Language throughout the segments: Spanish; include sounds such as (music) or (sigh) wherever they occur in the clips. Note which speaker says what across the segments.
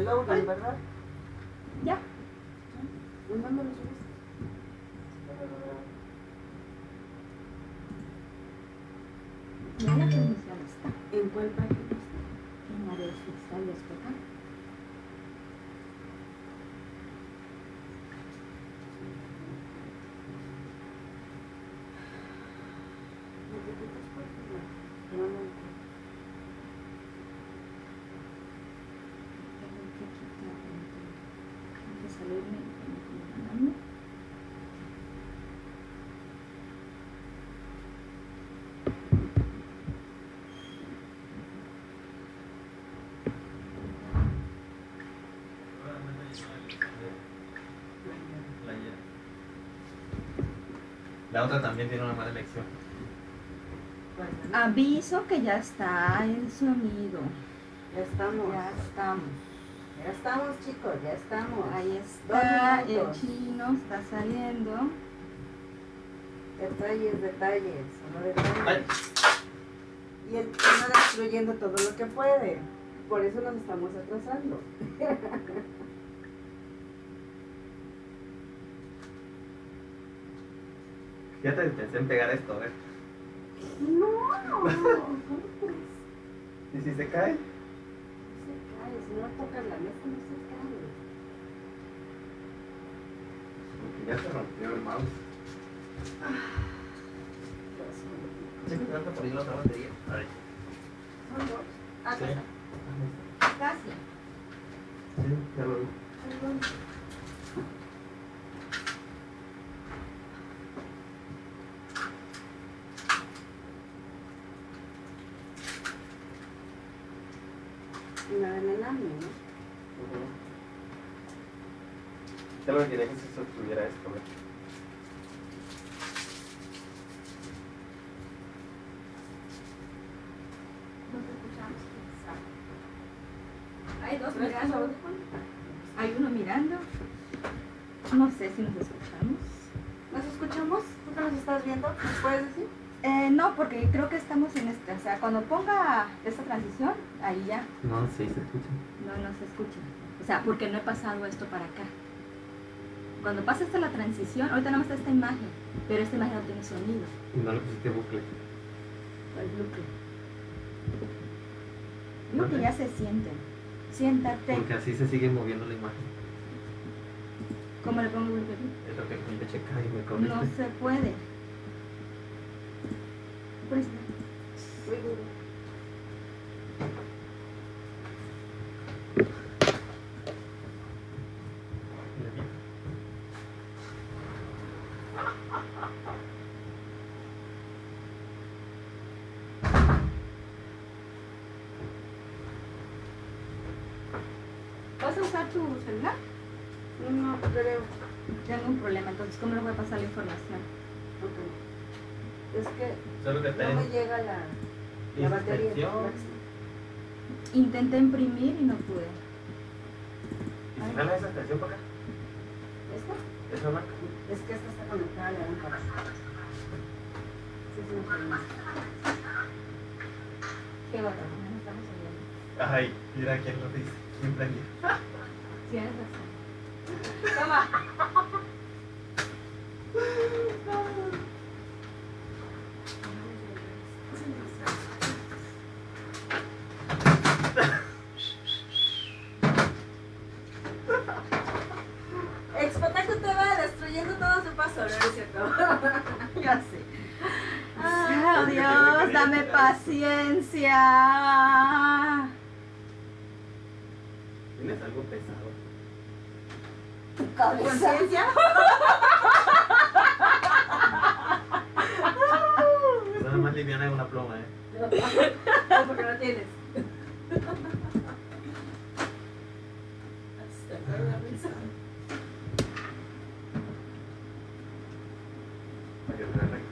Speaker 1: de Logan, ¿verdad?
Speaker 2: Ya.
Speaker 1: ¿En dónde lo subiste?
Speaker 2: Ya la transmisión está.
Speaker 1: ¿En cuál página?
Speaker 2: En la de oficiales, ¿verdad?
Speaker 1: ¿Necesitas página? No, no.
Speaker 2: Tengo que quitar. Tengo que salirme y mandarme.
Speaker 3: La otra también tiene una mala elección.
Speaker 2: Aviso que ya está el sonido.
Speaker 1: Ya estamos.
Speaker 2: Ya estamos.
Speaker 1: Ya estamos, chicos, ya estamos.
Speaker 2: Ahí está, el chino está saliendo.
Speaker 1: Detalles, detalles, solo detalles.
Speaker 3: Ay.
Speaker 1: Y el chino destruyendo todo lo que puede. Por eso nos estamos atrasando. (laughs)
Speaker 3: Ya te pensé en pegar esto, ¿eh?
Speaker 1: No.
Speaker 3: ¿Y si se cae?
Speaker 1: No se cae, si no tocas la mesa no se cae.
Speaker 3: Porque ya se rompió el mouse. Checa, te falta por ahí la otra batería. Ahí.
Speaker 1: Son dos. Ah,
Speaker 3: Sí.
Speaker 1: acá
Speaker 2: Casi.
Speaker 3: Sí, ya lo vi.
Speaker 1: está. Y la del ename, ¿no?
Speaker 3: Que se sostuviera esto,
Speaker 2: escuchamos. Hay dos
Speaker 1: ¿Traes tus
Speaker 2: mirando. Hay uno mirando. No sé si nos escuchamos.
Speaker 1: ¿Nos escuchamos? ¿Tú que nos estás viendo? ¿Nos puedes decir?
Speaker 2: Eh, no, porque creo que estamos en esta. O sea, cuando ponga esta transición, ahí ya
Speaker 3: No, sí se escucha.
Speaker 2: no nos escucha. O sea, porque no he pasado esto para acá. Cuando pasa esta la transición, ahorita nada más está esta imagen, pero esta imagen no tiene sonido.
Speaker 3: Y no le pusiste bucle.
Speaker 2: El bloque. Digo que ya se sienten. Siéntate.
Speaker 3: Porque así se sigue moviendo la imagen.
Speaker 2: ¿Cómo le pongo bloque?
Speaker 3: Es lo que me checa y me
Speaker 2: No
Speaker 3: corriste.
Speaker 2: se puede. Pues,
Speaker 1: Muy duro.
Speaker 2: ¿Vas a usar tu celular?
Speaker 1: No creo.
Speaker 2: Tengo un problema, entonces, ¿cómo le voy a pasar la información?
Speaker 1: Ok. Es que
Speaker 3: Solo que está
Speaker 1: no me
Speaker 3: en
Speaker 1: llega la, la batería.
Speaker 2: Intenté imprimir y no pude.
Speaker 3: ¿Y si jala esa extensión para acá?
Speaker 1: ¿Esta?
Speaker 3: Esa marca.
Speaker 1: Es que esta está conectada a la lámpara. Sí, sí, me problema.
Speaker 2: ¿Qué va No estamos oyendo.
Speaker 3: Ay, mira quién lo dice. ¿Quién prendió?
Speaker 2: Tienes razón. Toma.
Speaker 1: Expotaco tu cabeza.
Speaker 3: Nada más liviana es una pluma, ¿eh?
Speaker 1: No, porque no tienes. Hasta con la risa.
Speaker 3: Para que vean ahí.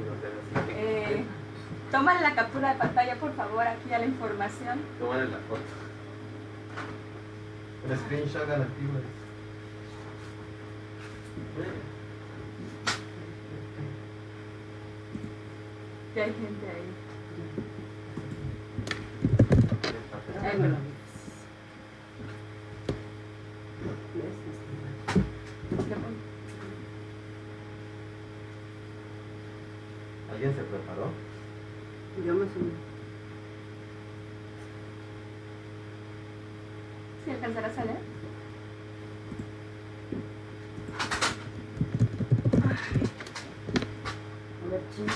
Speaker 3: Unos dedos así.
Speaker 2: Eh, toma la captura de pantalla, por favor, aquí a la información.
Speaker 3: Tómale la foto. Un screenshot a la activa.
Speaker 2: Que hay gente ahí. Ahí
Speaker 1: Ay,
Speaker 2: me lo
Speaker 1: bueno.
Speaker 3: ¿Alguien se preparó?
Speaker 1: Yo me sumé.
Speaker 2: ¿Sí alcanzarás a leer?
Speaker 1: A ver, ching.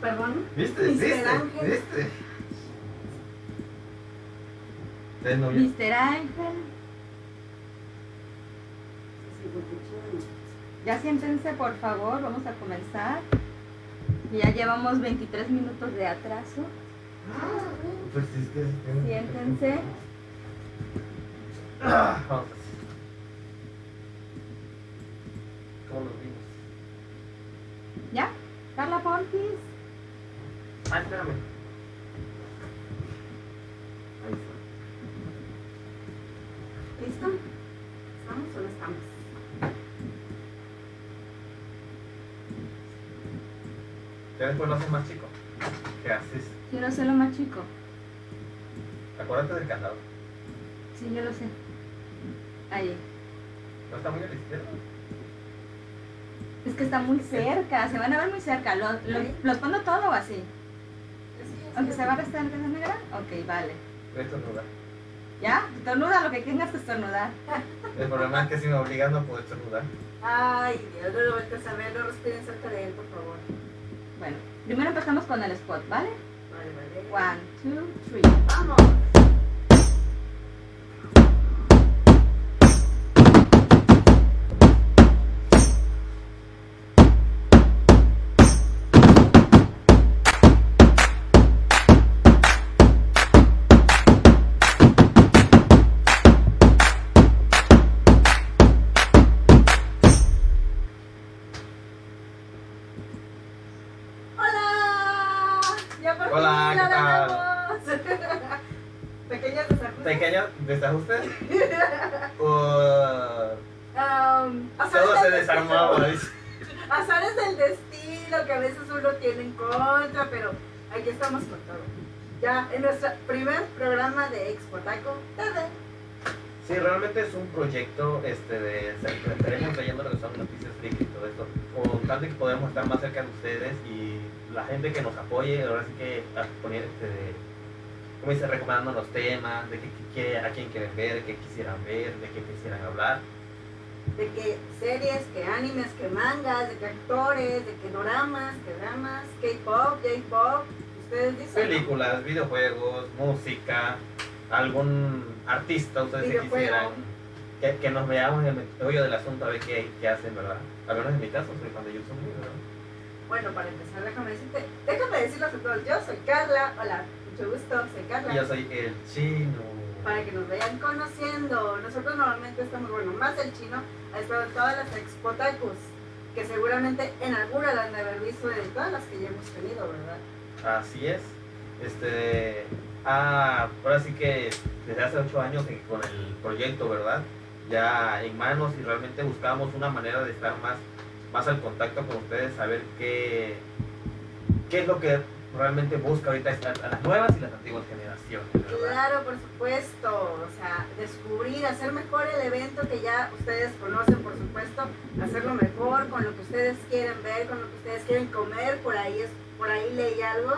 Speaker 1: Perdón.
Speaker 3: ¿Viste? ¿Viste?
Speaker 1: Ángel.
Speaker 3: ¿Viste? ¿Ustedes no vieron?
Speaker 2: Mr. Ángel. Ya siéntense, por favor, vamos a comenzar. Ya llevamos 23 minutos de atraso.
Speaker 3: Pues sí, es que...
Speaker 2: Siéntense.
Speaker 3: Ah, vamos. Más chico. Acuérdate del candado.
Speaker 2: Sí, yo lo sé. Ahí.
Speaker 3: ¿No está muy a la izquierda?
Speaker 2: Es que está muy cerca, se van a ver muy cerca. ¿Lo, lo- ¿Los pongo todo o así? ¿Aunque se va a restar en casa negra? Ok, vale.
Speaker 3: Esto es lugar.
Speaker 2: ¿Ya? Estornuda lo que tengas que estornudar.
Speaker 3: El problema es que si me obligan no puedo estornudar.
Speaker 1: Ay, Dios, no lo vueltas a ver, no respiren cerca de él, por favor.
Speaker 2: Bueno, primero empezamos con el spot, ¿vale? One, two, three.
Speaker 1: ¡Vamos!
Speaker 3: Este. de- como dice, recomendando los temas, de qué, qué- a quién quieren ver, qué quisieran ver, de qué quisieran hablar.
Speaker 1: De que series, que animes, que mangas, de que actores, de que doramas, que dramas, K-pop, J-pop. Ustedes dicen.
Speaker 3: Películas, videojuegos, música, algún artista ustedes que quisieran que, que nos veamos en el meollo del asunto a ver qué, qué hacen, ¿verdad? Al menos en mi caso soy fan de YouTube, ¿verdad?
Speaker 1: Bueno, para empezar, déjame decirte, déjame decirles a todos, yo soy Carla, hola, mucho gusto, soy Carla.
Speaker 3: Y yo soy el chino.
Speaker 1: para que nos vayan conociendo. Nosotros normalmente estamos, bueno, más el chino, ha estado en todas las expotacus, que seguramente en alguna la han de haber visto de todas las que ya hemos tenido, ¿verdad?
Speaker 3: Así es. Este. Ah, ahora sí que desde hace ocho años que con el proyecto, ¿verdad? Ya en manos y realmente buscamos una manera de estar más, más al contacto con ustedes, saber qué, qué es lo que realmente busca ahorita a las nuevas y las antiguas generaciones.
Speaker 1: Claro, por supuesto, o sea, descubrir, hacer mejor el evento que ya ustedes conocen, por supuesto, hacerlo mejor con lo que ustedes quieren ver, con lo que ustedes quieren comer, por ahí es, por ahí leí algo,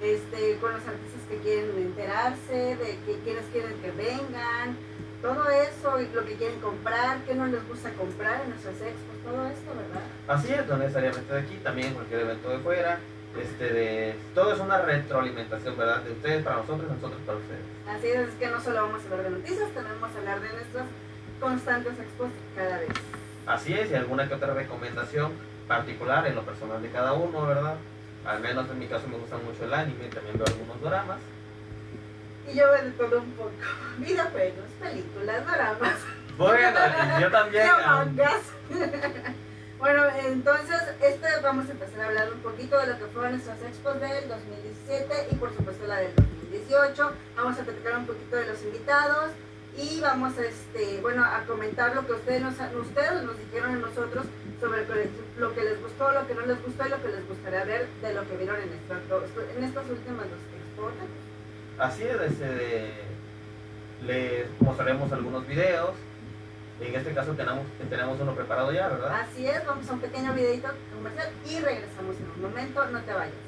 Speaker 1: este, con los artistas que quieren enterarse, de que quienes quieren que vengan, todo eso, y lo que quieren comprar, qué no les gusta comprar en nuestras expos, todo esto, ¿verdad?
Speaker 3: Así es, no necesariamente de aquí, también cualquier evento de fuera. Este de, todo es una retroalimentación, ¿verdad? De ustedes para nosotros, nosotros para ustedes.
Speaker 1: Así es, es que no solo vamos a hablar de noticias, también vamos a hablar de nuestras constantes expos cada vez.
Speaker 3: Así es, y alguna que otra recomendación particular en lo personal de cada uno, ¿verdad? Al menos en mi caso me gusta mucho el anime, también veo algunos dramas.
Speaker 1: Y yo veo de todo un poco. Videojuegos, películas, dramas,
Speaker 3: Bueno, y yo (laughs) también.
Speaker 1: mangas. (laughs) bueno, entonces este vamos a empezar a hablar un poquito de lo que fueron nuestras expos del 2017 y por supuesto la del 2018. Vamos a platicar un poquito de los invitados y vamos a, este, bueno, a comentar lo que ustedes nos, ustedes nos dijeron a nosotros sobre lo que, les gustó, lo que no les gustó y lo que les gustaría ver de lo que vieron en, estas dos- en estas últimas dos expos.
Speaker 3: Así es, este, les mostraremos algunos videos En este caso tenemos, tenemos uno preparado ya, ¿verdad?
Speaker 1: Así es, vamos a un pequeño videito comercial y regresamos en un momento, no te vayas.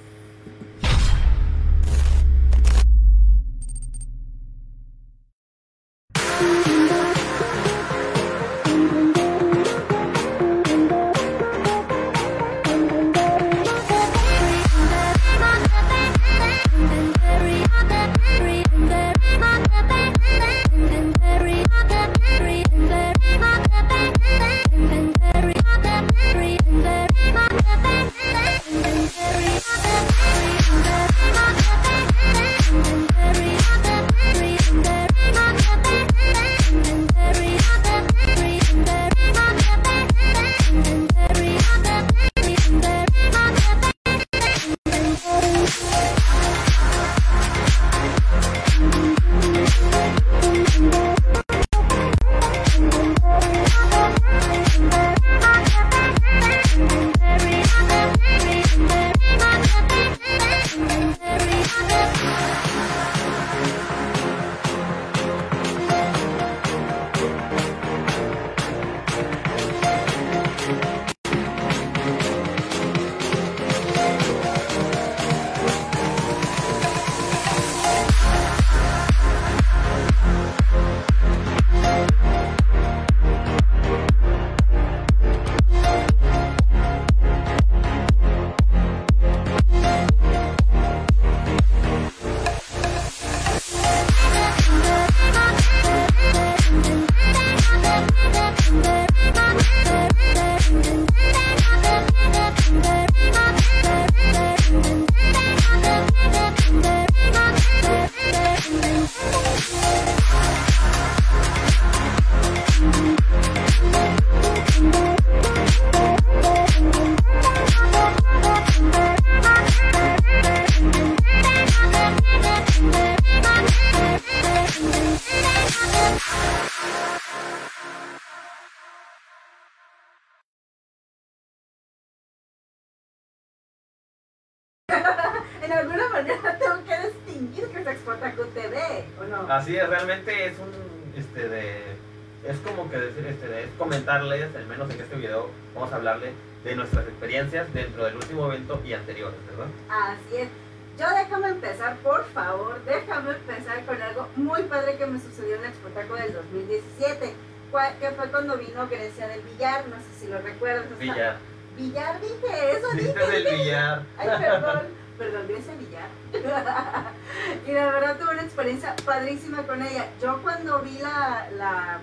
Speaker 1: Fue cuando vino Grecia del Billar, no sé si lo recuerdas. está-
Speaker 3: Villar.
Speaker 1: Billar dije eso, dije.
Speaker 3: Del
Speaker 1: dije.
Speaker 3: billar.
Speaker 1: Ay, perdón, perdón, Grecia Villar. (laughs) y la verdad tuve una experiencia padrísima con ella. Yo cuando vi la, la,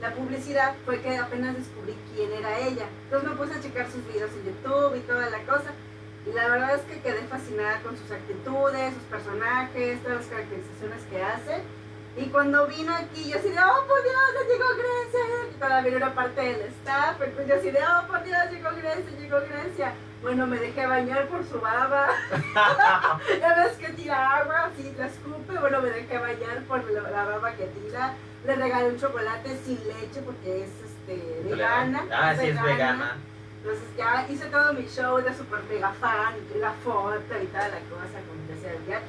Speaker 1: la publicidad fue que apenas descubrí quién era ella. Entonces me puse a checar sus videos en YouTube y toda la cosa. Y la verdad es que quedé fascinada con sus actitudes, sus personajes, todas las caracterizaciones que hace. Y cuando vino aquí, yo así de, oh por Dios, ya llegó Grecia. Y todavía era una parte del staff, entonces yo así de, oh por Dios, llegó Grecia, llegó Grecia. Bueno, me dejé bañar por su baba. (laughs) ya ves que tira agua, así la escupe. Bueno, me dejé bañar por la, la baba que tira. Le regalé un chocolate sin leche porque es este, vegana.
Speaker 3: Ah, sí, es vegana.
Speaker 1: Entonces ya hice todo mi show de super mega fan, la foto y toda la cosa con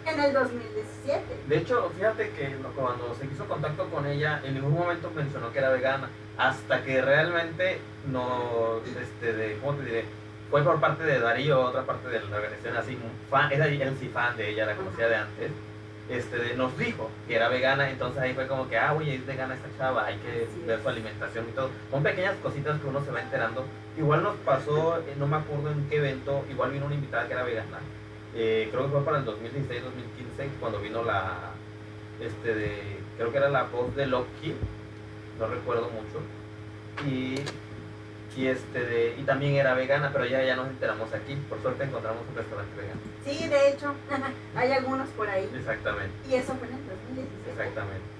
Speaker 1: En el 2017.
Speaker 3: De hecho, fíjate que cuando se hizo contacto con ella, en ningún momento mencionó que era vegana, hasta que realmente no, este, de, ¿cómo te diré? Fue por parte de Darío, otra parte de la organización, así, fan, era él sí fan de ella, la conocía de antes, este, de- nos dijo que era vegana, entonces ahí fue como que, ah, oye, es vegana esta chava, hay que ver su alimentación y todo. Son pequeñas cositas que uno se va enterando. Igual nos pasó, eh, no me acuerdo en qué evento, igual vino una invitada que era vegana. Eh, creo que fue para el 2016-2015 cuando vino la, este de, creo que era la voz de Loki, no recuerdo mucho. Y, y este de, y también era vegana, pero ya, ya nos enteramos aquí. Por suerte encontramos un restaurante vegano.
Speaker 1: Sí, de hecho, (laughs) hay algunos por ahí.
Speaker 3: Exactamente,
Speaker 1: Y eso fue en el 2017.
Speaker 3: exactamente.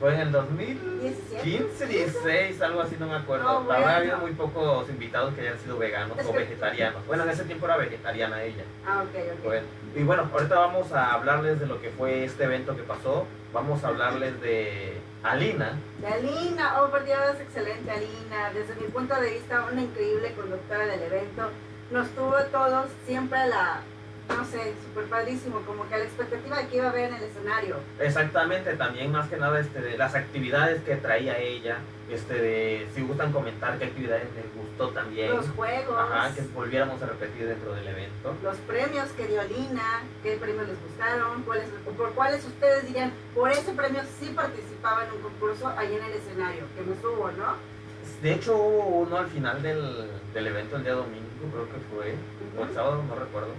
Speaker 3: Fue en el 2015,
Speaker 1: 17.
Speaker 3: 16, algo así, no me acuerdo.
Speaker 1: No,
Speaker 3: Habrá habido muy pocos invitados que hayan sido veganos o vegetarianos. Bueno, en ese tiempo era vegetariana ella.
Speaker 1: Ah, ok, ok.
Speaker 3: Bueno, y bueno, ahorita vamos a hablarles de lo que fue este evento que pasó. Vamos a hablarles de Alina.
Speaker 1: De Alina, oh por Dios, excelente Alina. Desde mi punto de vista, una increíble conductora del evento. Nos tuvo todos siempre a la no sé, súper padrísimo, como que la expectativa de que iba a ver en el escenario.
Speaker 3: Exactamente, también más que nada este, de las actividades que traía ella, este, de si gustan comentar qué actividades les gustó también.
Speaker 1: Los juegos,
Speaker 3: Ajá, que volviéramos a repetir dentro del evento.
Speaker 1: los premios que dio Lina, qué premios les gustaron, cuáles, por cuáles ustedes dirían, por ese premio sí participaba en un concurso ahí en el escenario, que no estuvo, ¿no?
Speaker 3: De hecho hubo uno al final del, del evento el día domingo, creo que fue, o el sábado, no recuerdo.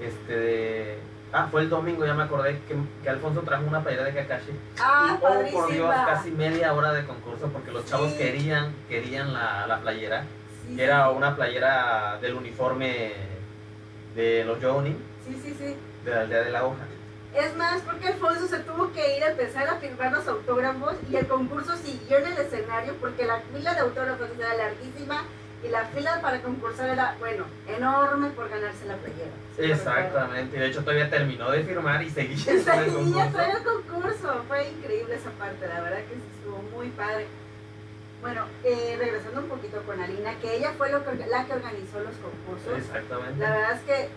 Speaker 3: Este de... Ah, fue el domingo, ya me acordé que, que Alfonso trajo una playera de Kakashi.
Speaker 1: Ah,
Speaker 3: y oh, por Dios, casi media hora de concurso porque los chavos querían, querían la, la playera.
Speaker 1: Sí,
Speaker 3: que era una playera del uniforme de los Johnny,
Speaker 1: Sí, sí, sí.
Speaker 3: de la aldea de la hoja.
Speaker 1: Es más, porque Alfonso se tuvo que ir a empezar a firmar los autógrafos y el concurso siguió en el escenario porque la fila de autógrafos era larguísima y la fila para concursar era, bueno, enorme por ganarse la playera.
Speaker 3: Exactamente, y de hecho todavía terminó de firmar y seguía (laughs) con el
Speaker 1: Seguía
Speaker 3: concurso.
Speaker 1: el concurso, fue increíble esa parte, la verdad que estuvo muy padre. Bueno, eh, regresando un poquito con Alina, que ella fue lo que, la que organizó los concursos.
Speaker 3: Exactamente.
Speaker 1: La verdad es que,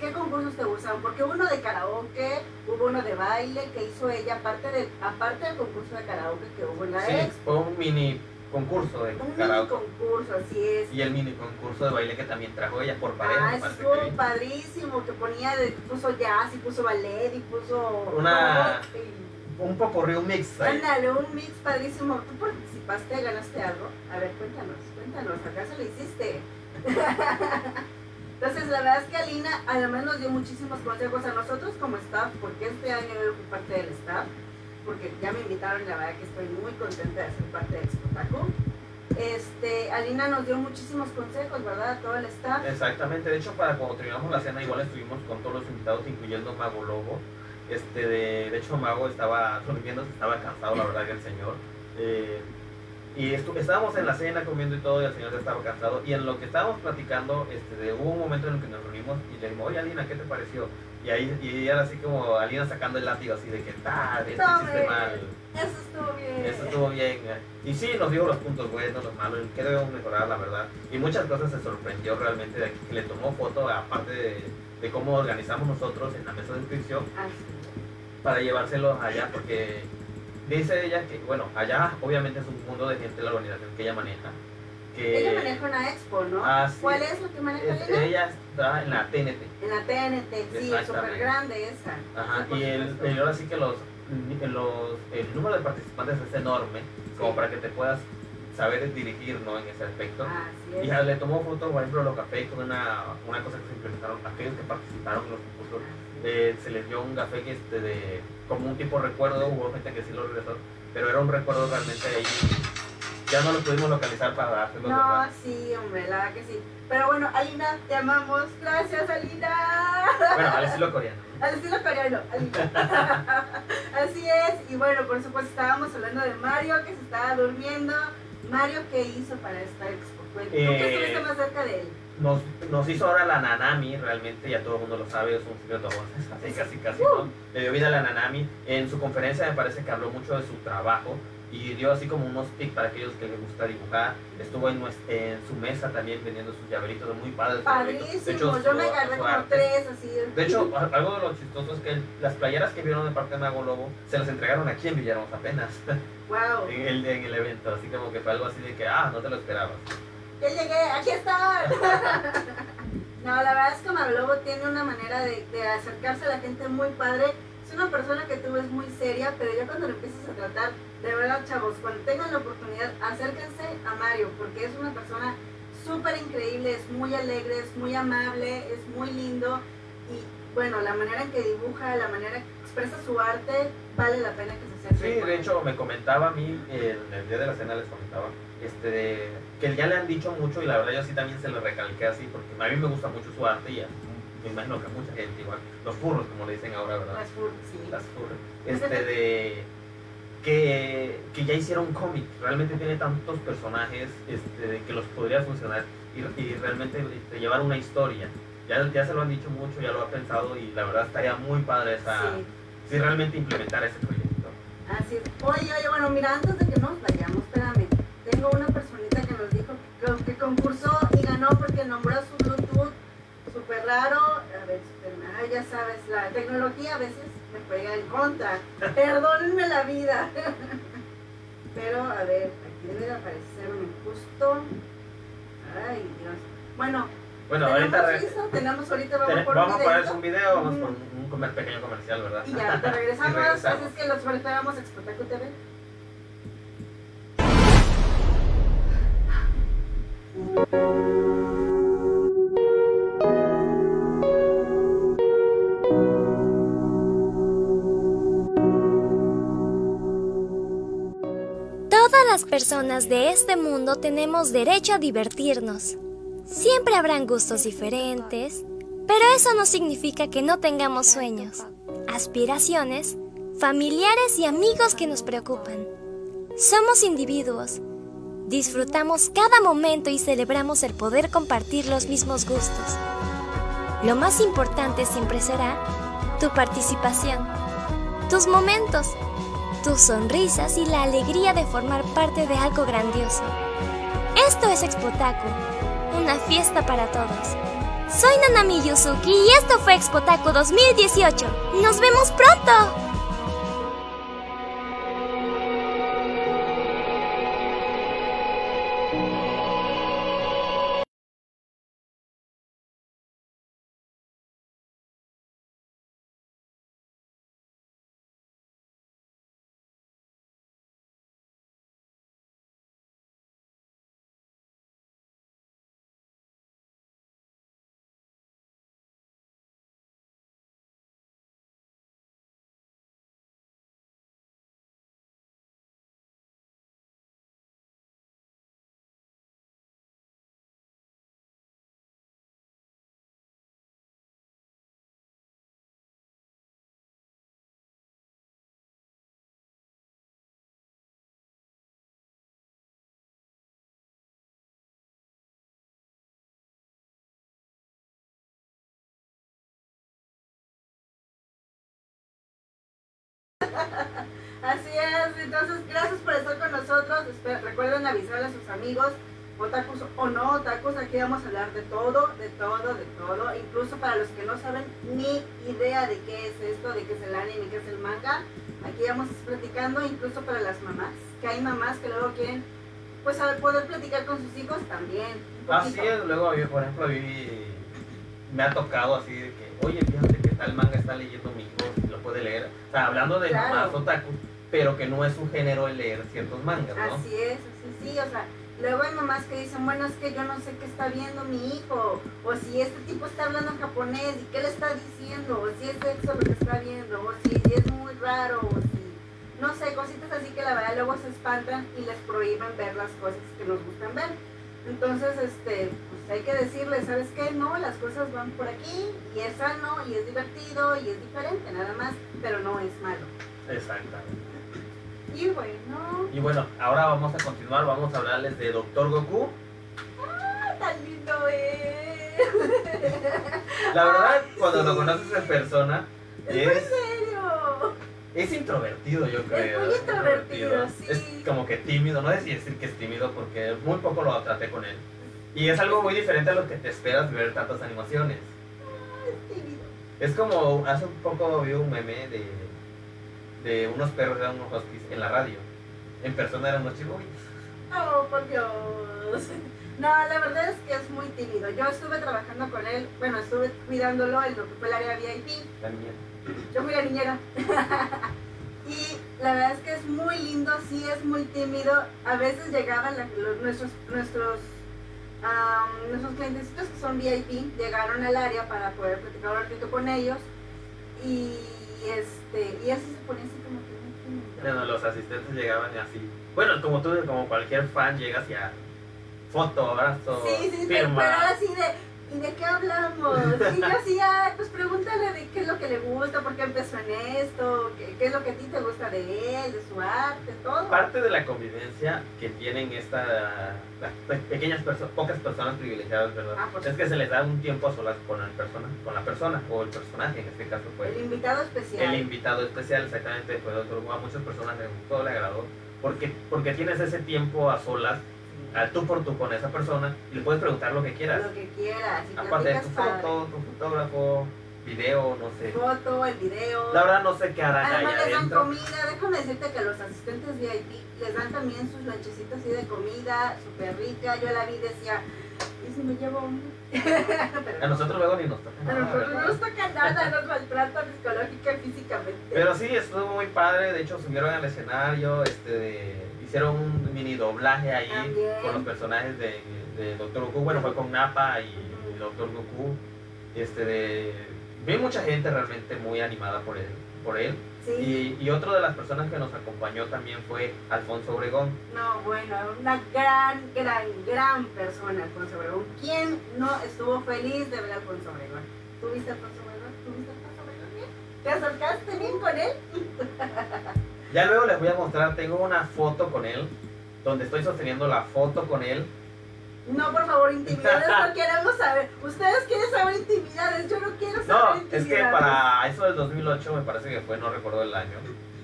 Speaker 1: ¿qué concursos te gustaron? Porque hubo uno de karaoke, hubo uno de baile que hizo ella, aparte, de, aparte del concurso de karaoke que hubo en la
Speaker 3: Sí,
Speaker 1: ex,
Speaker 3: fue un mini concurso de
Speaker 1: un mini concurso, así es.
Speaker 3: Y el mini concurso de baile que también trajo ella por pareja,
Speaker 1: Ah, estuvo padrísimo, que ponía, de, puso jazz y puso ballet y puso...
Speaker 3: Una-
Speaker 1: y-
Speaker 3: Un poco un mix.
Speaker 1: Ándale, un mix padrísimo. ¿Tú participaste, ganaste algo? A ver, cuéntanos, cuéntanos, ¿acaso lo hiciste? (laughs) Entonces, la verdad es que Alina además nos dio muchísimos consejos a nosotros como staff, porque este año yo fui parte del staff, porque ya me invitaron y la verdad que estoy muy contenta de ser parte de Expotaku. Este, Alina nos dio muchísimos consejos, ¿verdad? Todo el staff.
Speaker 3: Exactamente, de hecho para cuando terminamos la cena igual estuvimos con todos los invitados, incluyendo Mago Lobo. Este, de, de hecho Mago estaba durmiendo, estaba cansado la verdad que el señor. Eh, y estu- estábamos en la cena comiendo y todo y el señor ya estaba cansado. Y en lo que estábamos platicando, este, de, hubo un momento en el que nos reunimos y le dijimos, oye Alina, ¿qué te pareció? Y ahí y era así como Alina sacando el látigo así de que, tal, esto hiciste mal.
Speaker 1: Eso estuvo bien.
Speaker 3: Eso estuvo bien. Y sí, nos dio los puntos buenos, los malos, que debemos mejorar, la verdad. Y muchas cosas se sorprendió realmente de que le tomó foto, aparte de, de cómo organizamos nosotros en la mesa de inscripción,
Speaker 1: Así
Speaker 3: para llevárselos allá, porque dice ella que, bueno, allá obviamente es un mundo de gente la organización que ella maneja. Que
Speaker 1: Ella maneja una expo, ¿no?
Speaker 3: Ah, sí.
Speaker 1: ¿Cuál es lo que maneja
Speaker 3: es-
Speaker 1: Alina?
Speaker 3: ella está en la TNT.
Speaker 1: En la TNT, sí, súper grande esa.
Speaker 3: Ajá, y, el, y ahora sí que los, los, el número de participantes es enorme, como para que te puedas saber dirigir ¿no? en ese aspecto.
Speaker 1: Así es.
Speaker 3: Y ya le tomó fotos, por ejemplo, los cafés con una, una cosa que se implementaron, aquellos que participaron en los concursos, eh, se les dio un café que este de, como un tipo de recuerdo, hubo gente que sí lo regresó, pero era un recuerdo realmente ahí. Ya no lo pudimos localizar para dárselo,
Speaker 1: No,
Speaker 3: ¿verdad?
Speaker 1: sí, hombre, la verdad que sí. Pero bueno, Alina, te amamos. Gracias, Alina.
Speaker 3: Bueno, al estilo coreano.
Speaker 1: Al estilo coreano, Alina. (laughs) Así es. Y bueno, por supuesto, estábamos hablando de Mario que se estaba durmiendo. Mario, ¿qué hizo para esta expo? Tú que
Speaker 3: Eh,
Speaker 1: estuviste más cerca de él.
Speaker 3: Nos, nos hizo ahora la Nanami, realmente ya todo el mundo lo sabe, es un secreto (laughs) así casi casi, ¿no? Le dio vida a la Nanami. En su conferencia me parece que habló mucho de su trabajo y dio así como unos tips para aquellos que les gusta dibujar. Estuvo en, su mesa también vendiendo sus llaveritos, muy padres. llaveritos. De hecho,
Speaker 1: Padrísimo. Yo me agarré como tres así.
Speaker 3: De hecho, algo de lo chistoso es que las playeras que vieron de parte de Mago Lobo se las entregaron aquí en Villahermosa apenas, (laughs)
Speaker 1: wow.
Speaker 3: en el, en el evento. Así como que fue algo así de que, ah, no te lo esperabas.
Speaker 1: Ya llegué, aquí está. (laughs) no, la verdad es que Marlobo tiene una manera de, de acercarse a la gente muy padre. Es una persona que tú ves muy seria, pero ya cuando lo empiezas a tratar, de verdad, chavos, cuando tengan la oportunidad, acérquense a Mario, porque es una persona súper increíble, es muy alegre, es muy amable, es muy lindo. Y bueno, la manera en que dibuja, la manera en que expresa su arte, vale la pena que se acerquen.
Speaker 3: Sí, de hecho me comentaba a mí, eh, en el día de la cena les comentaba, este, que ya le han dicho mucho y la verdad yo sí también se lo recalqué así, porque a mí me gusta mucho su arte y a- me imagino que mucha gente igual, los furros como le dicen ahora, ¿verdad?
Speaker 1: Las fur- sí.
Speaker 3: Las furros. Este de que, que ya hicieron cómic, realmente tiene tantos personajes este, que los podría funcionar y, y realmente este, llevar una historia. Ya, ya se lo han dicho mucho, ya lo ha pensado y la verdad estaría muy padre esa,
Speaker 1: Sí.
Speaker 3: si realmente implementar ese proyecto.
Speaker 1: Así es. Oye, oye, bueno, mira, antes de que nos vayamos, espérame. Tengo una personita que nos dijo que, que concursó y ganó porque nombró Bluetooth, su súper raro. A ver, espérame, ah, ya sabes, la tecnología a veces me juega en contra. (laughs) Perdónenme la vida. Pero, a ver, aquí debe de aparecerme justo. Ay, Dios. Bueno,
Speaker 3: Bueno,
Speaker 1: tenemos
Speaker 3: ahorita
Speaker 1: tenemos ahorita, vamos
Speaker 3: Ten-
Speaker 1: por
Speaker 3: vamos
Speaker 1: un
Speaker 3: a poner
Speaker 1: videito.
Speaker 3: un video, vamos con un comer pequeño comercial, ¿verdad?
Speaker 1: Y ya, te regresamos. (laughs) así es que los esperamos a Expotaco TV.
Speaker 4: Todas las personas de este mundo tenemos derecho a divertirnos. Siempre habrán gustos diferentes, pero eso no significa que no tengamos sueños, aspiraciones, familiares y amigos que nos preocupan. Somos individuos. Disfrutamos cada momento y celebramos el poder compartir los mismos gustos. Lo más importante siempre será tu participación, tus momentos, tus sonrisas y la alegría de formar parte de algo grandioso. Esto es Expotaku, una fiesta para todos. Soy Nanami Yuzuki y esto fue Expotaku 2018. ¡Nos vemos pronto! (laughs)
Speaker 1: Así es, entonces gracias por estar con nosotros. Recuerden avisarle a sus amigos, otakus o no otakus, aquí vamos a hablar de todo, de todo, de todo. Incluso para los que no saben ni idea de qué es esto, de qué es el anime, qué es el manga, aquí vamos platicando, incluso para las mamás, que hay mamás que luego quieren pues poder platicar con sus hijos también.
Speaker 3: Así es, luego, yo, por ejemplo, vi- me ha tocado así de que, oye, fíjate que tal manga está leyendo mi hijo, puede leer. O sea, hablando de
Speaker 1: Claro.
Speaker 3: mamás otaku, pero que no es un género el leer ciertos mangas, ¿no?
Speaker 1: Así es, así sí, o sea, luego hay mamás que dicen, bueno, es que yo no sé qué está viendo mi hijo, o si este tipo está hablando japonés y qué le está diciendo, o si es sexo lo que está viendo, o si es muy raro, o si, no sé, cositas así que la verdad luego se espantan y les prohíben ver las cosas que nos gustan ver. Entonces, este, pues hay que decirles, ¿sabes qué? No, las cosas van por aquí y es sano y es divertido y es diferente, nada más, pero no es malo.
Speaker 3: Exactamente.
Speaker 1: Y bueno,
Speaker 3: Y bueno, ahora vamos a continuar, vamos a hablarles de Doctor Goku.
Speaker 1: tan lindo es.
Speaker 3: La verdad, cuando lo conoces en persona,
Speaker 1: Es
Speaker 3: es,
Speaker 1: serio.
Speaker 3: Es introvertido, yo creo.
Speaker 1: muy introvertido, sí.
Speaker 3: Es como que tímido, no si decir que es tímido porque muy poco lo traté con él. Y es algo muy diferente a lo que te esperas ver tantas animaciones.
Speaker 1: Es tímido.
Speaker 3: Es como, hace un poco vi un meme de, de unos perros, eran unos huskies en la radio. En persona eran unos chihuahuas.
Speaker 1: Oh, por Dios. No, la verdad es que es muy tímido. Yo estuve trabajando con él, bueno, estuve cuidándolo en lo que fue el área VIP.
Speaker 3: La niña.
Speaker 1: Yo fui la niñera. (laughs) y la verdad es que es muy lindo, sí es muy tímido. A veces llegaban la- los- nuestros, nuestros, am, nuestros clientecitos que son VIP, llegaron al área para poder platicar un ratito con ellos. Y este, y así se ponía así como que muy tímido.
Speaker 3: Bueno, los asistentes llegaban así. Bueno, como tú, como cualquier fan, llegas y a foto, abrazo,
Speaker 1: Sí, sí,
Speaker 3: firma.
Speaker 1: pero ahora sí de, ¿y de qué hablamos? Y yo así, ay, pues pregúntale de qué es lo que le gusta, por qué empezó en esto, qué, qué es lo que a ti te gusta de él, de su arte, todo.
Speaker 3: Parte de la convivencia que tienen esta, las pe- pequeñas personas, pocas personas privilegiadas, ¿verdad?
Speaker 1: Ah,
Speaker 3: es que se les da un tiempo a solas con, el persona, con la persona o el personaje, en este caso fue
Speaker 1: El invitado especial.
Speaker 3: el invitado especial, exactamente, fue otro, a muchas personas les gustó, le agradó, porque, porque tienes ese tiempo a solas al tú por tú con esa persona y le puedes preguntar lo que quieras.
Speaker 1: Lo que quieras. Y
Speaker 3: Aparte de tu
Speaker 1: padre.
Speaker 3: foto, tu fotógrafo, video, no sé.
Speaker 1: Foto, el video.
Speaker 3: La verdad no sé qué harán ahí
Speaker 1: Además les dan comida, déjame decirte que los asistentes VIP les dan también sus lonchecitos así de comida, súper rica. Yo la vi y decía, ¿y si me llevo? (laughs) Pero
Speaker 3: A nosotros luego ni nos toca
Speaker 1: a
Speaker 3: nada,
Speaker 1: nosotros no nos toca nada, nos maltratan psicológica y físicamente.
Speaker 3: Pero sí, estuvo muy padre. De hecho, subieron al escenario, este, de- hicieron un mini doblaje ahí
Speaker 1: También.
Speaker 3: con los personajes de, de Doctor Goku. Bueno, fue con Nappa y Doctor Goku. Este, de, vi mucha gente realmente muy animada por él. Por él.
Speaker 1: sí,
Speaker 3: Y, y otro de las personas que nos acompañó también fue Alfonso Obregón.
Speaker 1: no, bueno, una gran, gran, gran persona, Alfonso Obregón. ¿Quién no estuvo feliz de ver a Alfonso Obregón? ¿Tú viste a Alfonso Obregón? ¿Tú viste a Alfonso Obregón? ¿Te acercaste bien con él? (laughs)
Speaker 3: Ya luego les voy a mostrar, tengo una foto con él, donde estoy sosteniendo la foto con él.
Speaker 1: No, por favor, intimidades, no (laughs) queremos saber. Ustedes quieren saber intimidades, yo no quiero
Speaker 3: No,
Speaker 1: saber
Speaker 3: es
Speaker 1: intimidades.
Speaker 3: que para eso del 2008, me parece que fue, no recuerdo el año,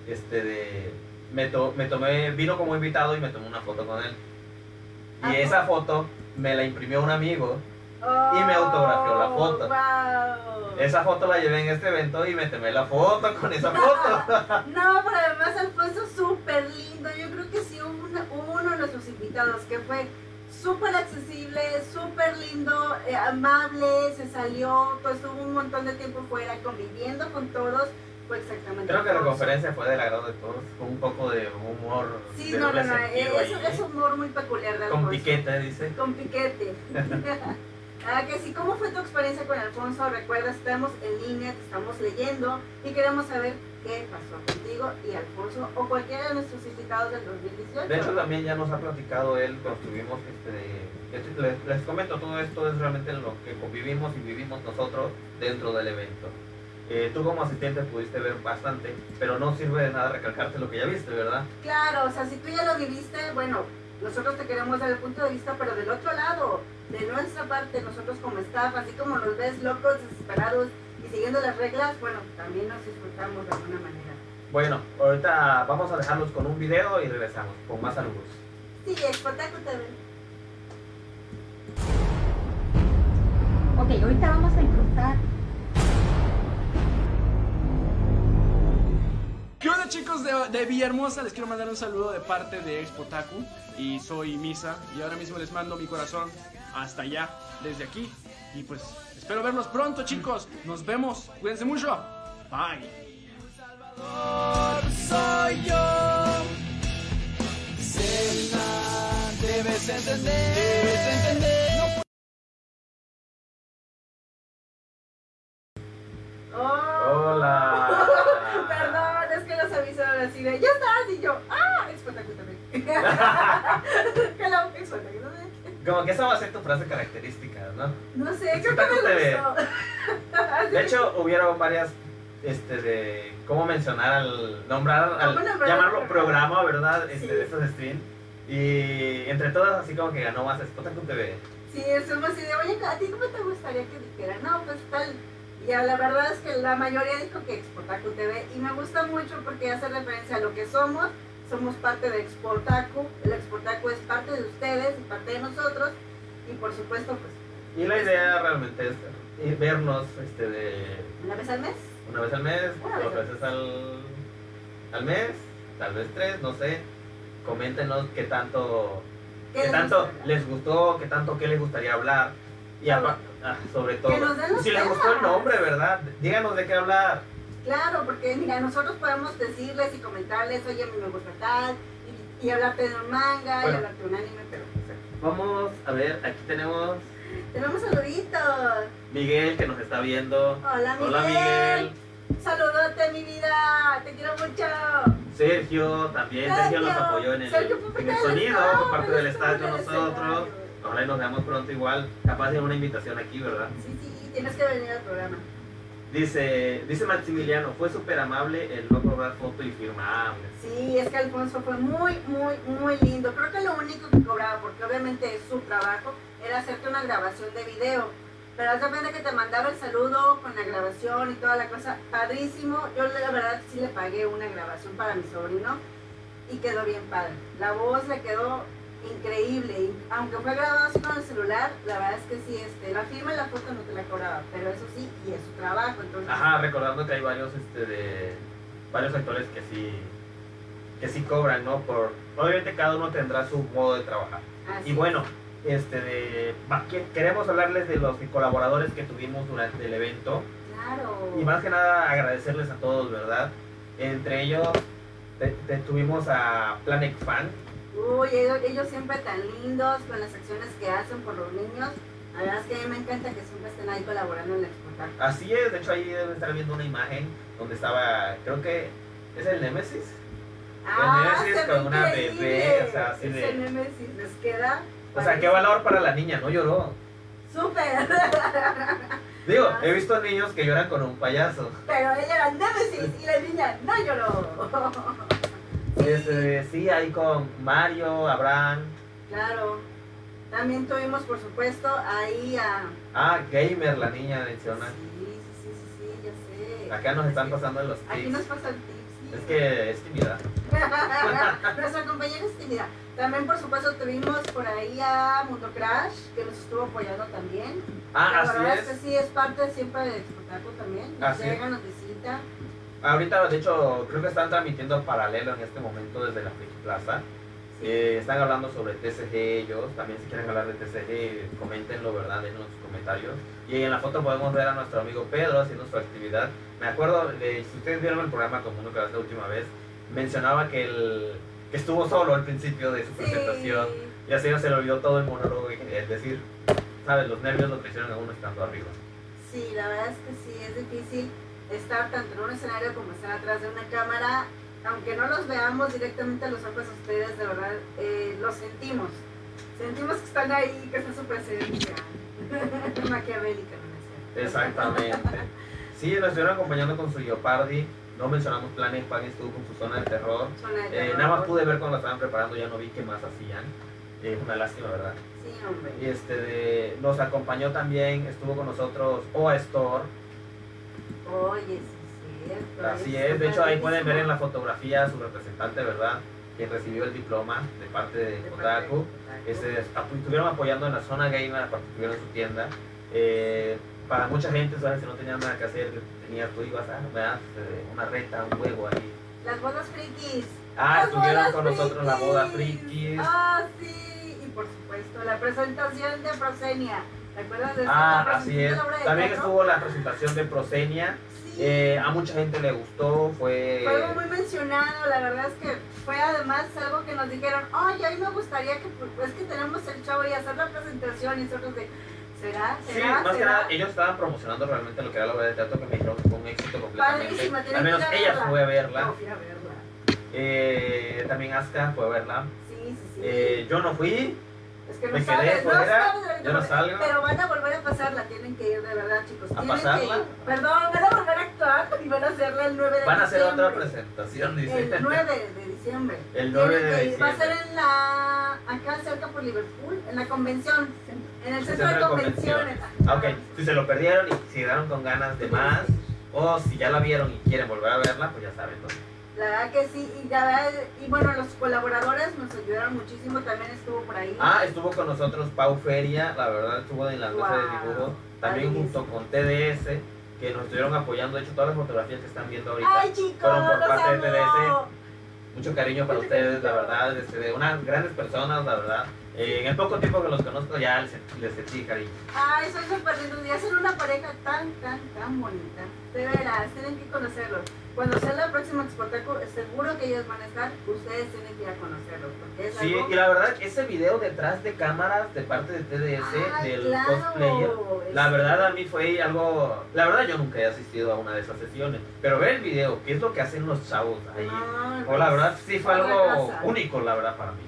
Speaker 3: este de, me, to- me tomé, vino como invitado y me tomé una foto con él. Y
Speaker 1: Ajá.
Speaker 3: esa foto me la imprimió un amigo.
Speaker 1: Oh,
Speaker 3: y me autografió la foto.
Speaker 1: wow.
Speaker 3: Esa foto la llevé en este evento y me tomé la foto con esa foto. (laughs)
Speaker 1: No, pero además Alfonso súper lindo. Yo creo que sí hubo una- uno de nuestros invitados que fue súper accesible, súper lindo, eh, amable, se salió, pues estuvo un montón de tiempo fuera conviviendo con todos. Fue exactamente
Speaker 3: Creo que la conferencia fue del agrado de todos, con un poco de humor.
Speaker 1: Sí,
Speaker 3: de
Speaker 1: no, no, no, es, es humor muy peculiar de
Speaker 3: Con
Speaker 1: Alfonso.
Speaker 3: piquete, dice.
Speaker 1: Con piquete. (laughs) ah, que sí, ¿cómo fue tu experiencia con Alfonso? Recuerda, estamos en línea, te estamos leyendo y queremos saber qué pasó contigo y Alfonso o cualquiera de nuestros invitados del 2018.
Speaker 3: De hecho, también ya nos ha platicado él cuando estuvimos, este, les, les comento, todo esto es realmente lo que convivimos y vivimos nosotros dentro del evento. Eh, tú como asistente pudiste ver bastante, pero no sirve de nada recalcarte lo que ya viste, ¿verdad?
Speaker 1: Claro, o sea, si tú ya lo viviste, bueno, nosotros te queremos dar el punto de vista, pero del otro lado, de nuestra parte, nosotros como staff, así como nos ves locos, desesperados y siguiendo las reglas, bueno, también nos disfrutamos de alguna manera.
Speaker 3: Bueno, ahorita vamos a dejarlos con un video y regresamos con más saludos.
Speaker 1: Sí, Expotaco TV.
Speaker 2: Ok, ahorita vamos a disfrutar.
Speaker 5: ¿Qué onda chicos de, de Villahermosa? Les quiero mandar un saludo de parte de Expotaku y soy Misa y ahora mismo les mando mi corazón hasta allá, desde aquí y pues espero verlos pronto chicos, nos vemos, cuídense mucho, bye. Soy yo.
Speaker 3: Como que esa va a ser tu frase característica, ¿no?
Speaker 1: No sé, creo que me
Speaker 3: TV.
Speaker 1: gustó. (laughs)
Speaker 3: De hecho, hubieron varias, este, de cómo mencionar al, nombrar, al,
Speaker 1: ¿Cómo nombrar
Speaker 3: llamarlo programa, ¿verdad? Este,
Speaker 1: Sí.
Speaker 3: de estos stream. Y entre todas, así como que ganó más Spotaku TV.
Speaker 1: Sí, somos así de, oye, ¿a ti cómo te gustaría que dijera? No, pues tal. Y a la verdad es que la mayoría dijo que Exportaku TV. Y me gusta mucho porque hace referencia a lo que somos. Somos parte de Exportaku. El Exportaku es parte de ustedes y parte de nosotros. Y por supuesto, pues,
Speaker 3: Y la idea realmente es vernos este, de
Speaker 1: una vez al mes.
Speaker 3: una vez al mes,
Speaker 1: Una
Speaker 3: dos veces al, al mes, tal vez tres, no sé. Coméntenos qué tanto,
Speaker 1: ¿Qué
Speaker 3: qué
Speaker 1: les
Speaker 3: tanto
Speaker 1: gusta?
Speaker 3: les gustó, qué tanto qué les gustaría hablar. Y
Speaker 1: Sobre-
Speaker 3: ah, sobre todo, si les gustó el nombre, ¿verdad? Díganos de qué hablar.
Speaker 1: Claro, porque mira, nosotros podemos decirles y comentarles, oye, a mí me gusta tal. Y, y hablarte de un manga, y hablarte de un anime, pero pues,
Speaker 3: Vamos a ver, aquí tenemos
Speaker 1: tenemos saluditos.
Speaker 3: Miguel que nos está viendo.
Speaker 1: Hola, Miguel.
Speaker 3: Hola Miguel.
Speaker 1: Saludote, mi vida. Te quiero mucho.
Speaker 3: Sergio también, Sergio nos apoyó en el,
Speaker 1: fue
Speaker 3: en el sonido, por parte del
Speaker 1: el
Speaker 3: nosotros. Ojalá y nos veamos pronto igual, capaz de una invitación aquí, ¿verdad?
Speaker 1: Sí, sí, tienes que venir al programa.
Speaker 3: Dice, dice Maximiliano, fue súper amable el no cobrar foto y firmable.
Speaker 1: Sí, es que Alfonso fue muy, muy, muy lindo. Creo que lo único que cobraba, porque obviamente es su trabajo, era hacerte una grabación de video. Pero haz de que te mandaba el saludo con la grabación y toda la cosa. Padrísimo. Yo la verdad sí le pagué una grabación para mi sobrino y quedó bien padre. La voz le quedó increíble. Aunque fue grabado así con el celular, la verdad es que sí, este, la firma y la foto no te la cobraba, pero eso sí, y es su trabajo, entonces...
Speaker 3: Ajá, recordando que hay varios, este, de, varios actores que sí, que sí cobran, ¿no? Por, obviamente cada uno tendrá su modo de trabajar.
Speaker 1: así
Speaker 3: Y bueno, este, de, queremos hablarles de los colaboradores que tuvimos durante el evento.
Speaker 1: Claro.
Speaker 3: Y más que nada agradecerles a todos, ¿verdad? Entre ellos te- te- tuvimos a Planet Fan.
Speaker 1: Uy, ellos, ellos siempre tan lindos con las acciones que hacen por los niños. La verdad es que a mí me encanta que siempre estén ahí colaborando en el espectáculo.
Speaker 3: Así es, de hecho ahí deben estar viendo una imagen donde estaba, creo que es el Nemesis. Nemesis
Speaker 1: se ve
Speaker 3: con una bebé, o sea, así
Speaker 1: Ese
Speaker 3: de-
Speaker 1: Nemesis les queda.
Speaker 3: O sea, qué valor para la niña, no lloró.
Speaker 1: Súper. (laughs)
Speaker 3: Digo, he visto niños que lloran con un payaso.
Speaker 1: Pero ella era Nemesis y la niña no lloró.
Speaker 3: Este, sí, ahí con Mario, Abraham,
Speaker 1: Claro. También tuvimos, por supuesto, ahí a.
Speaker 3: ah, Gamer, la niña menciona.
Speaker 1: Sí, sí, sí, sí, ya sé.
Speaker 3: Acá nos están pasando los
Speaker 1: Aquí nos
Speaker 3: tips.
Speaker 1: pasan tips. sí.
Speaker 3: Es que es timida. (laughs)
Speaker 1: Nuestra compañera es tímida. También, por supuesto, tuvimos por ahí a Mundo Crash, que nos estuvo apoyando también.
Speaker 3: Ah,
Speaker 1: la
Speaker 3: así
Speaker 1: verdad es.
Speaker 3: es.
Speaker 1: que sí, es parte siempre del espectáculo también. Nos
Speaker 3: Así es.
Speaker 1: llega, nos visita.
Speaker 3: Ahorita, de hecho, creo que están transmitiendo paralelo en este momento desde la Friki Plaza.
Speaker 1: Sí.
Speaker 3: Eh, están hablando sobre TCG ellos. También si quieren hablar de TCG, coméntenlo, ¿verdad? En los comentarios. Y en la foto podemos ver a nuestro amigo Pedro haciendo su actividad. Me acuerdo, de, si ustedes vieron el programa como que la última vez, mencionaba que, el, que estuvo solo al principio de su
Speaker 1: Sí.
Speaker 3: presentación. Y así se le olvidó todo el monólogo que quería decir. ¿Sabes? Los nervios lo traicionan a uno estando arriba.
Speaker 1: Sí, la verdad es que sí, es difícil estar tanto en un escenario como estar atrás de una cámara. Aunque no los veamos directamente a los ojos a ustedes, de verdad, eh, los sentimos. Sentimos que están ahí, que está su presencia. (laughs) Maquiavélica, ¿no es?
Speaker 3: Exactamente. Sí, nos estuvieron acompañando con su Geopardy. No mencionamos Planet Pan, estuvo con su zona de terror.
Speaker 1: Zona de
Speaker 3: Eh,
Speaker 1: terror.
Speaker 3: nada más pude ver cuando la estaban preparando, ya no vi qué más hacían. Eh, una lástima, ¿verdad?
Speaker 1: Sí, hombre.
Speaker 3: Y este de- nos acompañó también, estuvo con nosotros OA Store.
Speaker 1: Oye, sí, es cierto.
Speaker 3: Así es, de hecho ahí pueden ver en la fotografía a su representante, ¿verdad? Quien recibió el diploma de parte de
Speaker 1: De
Speaker 3: Kotaku. Este, apu- estuvieron apoyando en la zona gamer, aparte tuvieron su tienda. Eh, para mucha gente, ¿sabes? si no tenían nada que hacer, tenías, tú ibas a ¿verdad? Eh, una reta, un juego ahí.
Speaker 1: Las bodas frikis.
Speaker 3: Ah,
Speaker 1: Las
Speaker 3: estuvieron con nosotros la boda frikis.
Speaker 1: Ah, sí. Y por supuesto, la presentación de Prosenia. ¿Te acuerdas de esa
Speaker 3: Ah, así es. También estuvo la presentación de Prosenia.
Speaker 1: Sí.
Speaker 3: Eh, a mucha gente le gustó, fue...
Speaker 1: Fue algo muy mencionado, la verdad es que fue además algo que nos dijeron, oye, a mí me gustaría que, pues que tenemos el show y hacer la presentación y nosotros de, ¿será?
Speaker 3: Sí,
Speaker 1: ¿Será?
Speaker 3: más que nada, ellos estaban promocionando realmente lo que era la obra de teatro que me dijeron que fue un éxito completamente.
Speaker 1: Padrísima,
Speaker 3: Al menos
Speaker 1: que ir a
Speaker 3: ella
Speaker 1: verla.
Speaker 3: fue a verla.
Speaker 1: No, fui a verla.
Speaker 3: Eh, también Aska fue a verla.
Speaker 1: Sí, sí, sí.
Speaker 3: Eh, yo no fui.
Speaker 1: Que no
Speaker 3: me quedé
Speaker 1: no
Speaker 3: fuera,
Speaker 1: de
Speaker 3: yo no salgo.
Speaker 1: Pero van a volver a pasarla, tienen que ir de verdad, chicos.
Speaker 3: ¿A pasarla?
Speaker 1: que ir. Perdón, van a volver a actuar y van a hacerla el 9 de
Speaker 3: Van a hacer otra
Speaker 1: diciembre.
Speaker 3: presentación, dice.
Speaker 1: El 9 de diciembre.
Speaker 3: El 9
Speaker 1: Tienen
Speaker 3: de
Speaker 1: ir. Va a ser
Speaker 3: diciembre.
Speaker 1: en la. acá cerca por Liverpool, en la convención. En el centro de convenciones.
Speaker 3: Ah, ok, si se lo perdieron y si quedaron con ganas de más, o si ya la vieron y quieren volver a verla, pues ya saben, ¿no?
Speaker 1: La verdad que sí, y, la verdad, y bueno, los colaboradores nos ayudaron muchísimo, también estuvo por ahí.
Speaker 3: Ah, estuvo con nosotros Pau Feria, la verdad estuvo en la clase de
Speaker 1: Wow,
Speaker 3: dibujo, también junto con TDS, que nos estuvieron apoyando, de hecho todas las fotografías que están viendo ahorita,
Speaker 1: Ay, chicos,
Speaker 3: fueron por parte de
Speaker 1: amo.
Speaker 3: mucho cariño para ustedes, la verdad, este, de unas grandes personas, la verdad. Eh, en el poco tiempo que los conozco ya les, les sentí cariño.
Speaker 1: Ay, son súper lindos y hacen una pareja tan, tan, tan bonita. De veras, tienen que conocerlos. Cuando sea la próxima Exportaco, seguro que ellos van a estar, ustedes tienen que ir a conocerlos. Porque es
Speaker 3: Sí,
Speaker 1: algo...
Speaker 3: y la verdad, ese video detrás de cámaras de parte de TDS,
Speaker 1: Ay,
Speaker 3: del
Speaker 1: claro,
Speaker 3: cosplayer, la verdad a mí fue algo, la verdad yo nunca he asistido a una de esas sesiones, pero ver el video, qué es lo que hacen los chavos ahí,
Speaker 1: Ay,
Speaker 3: o la verdad sí fue algo único, la verdad para mí.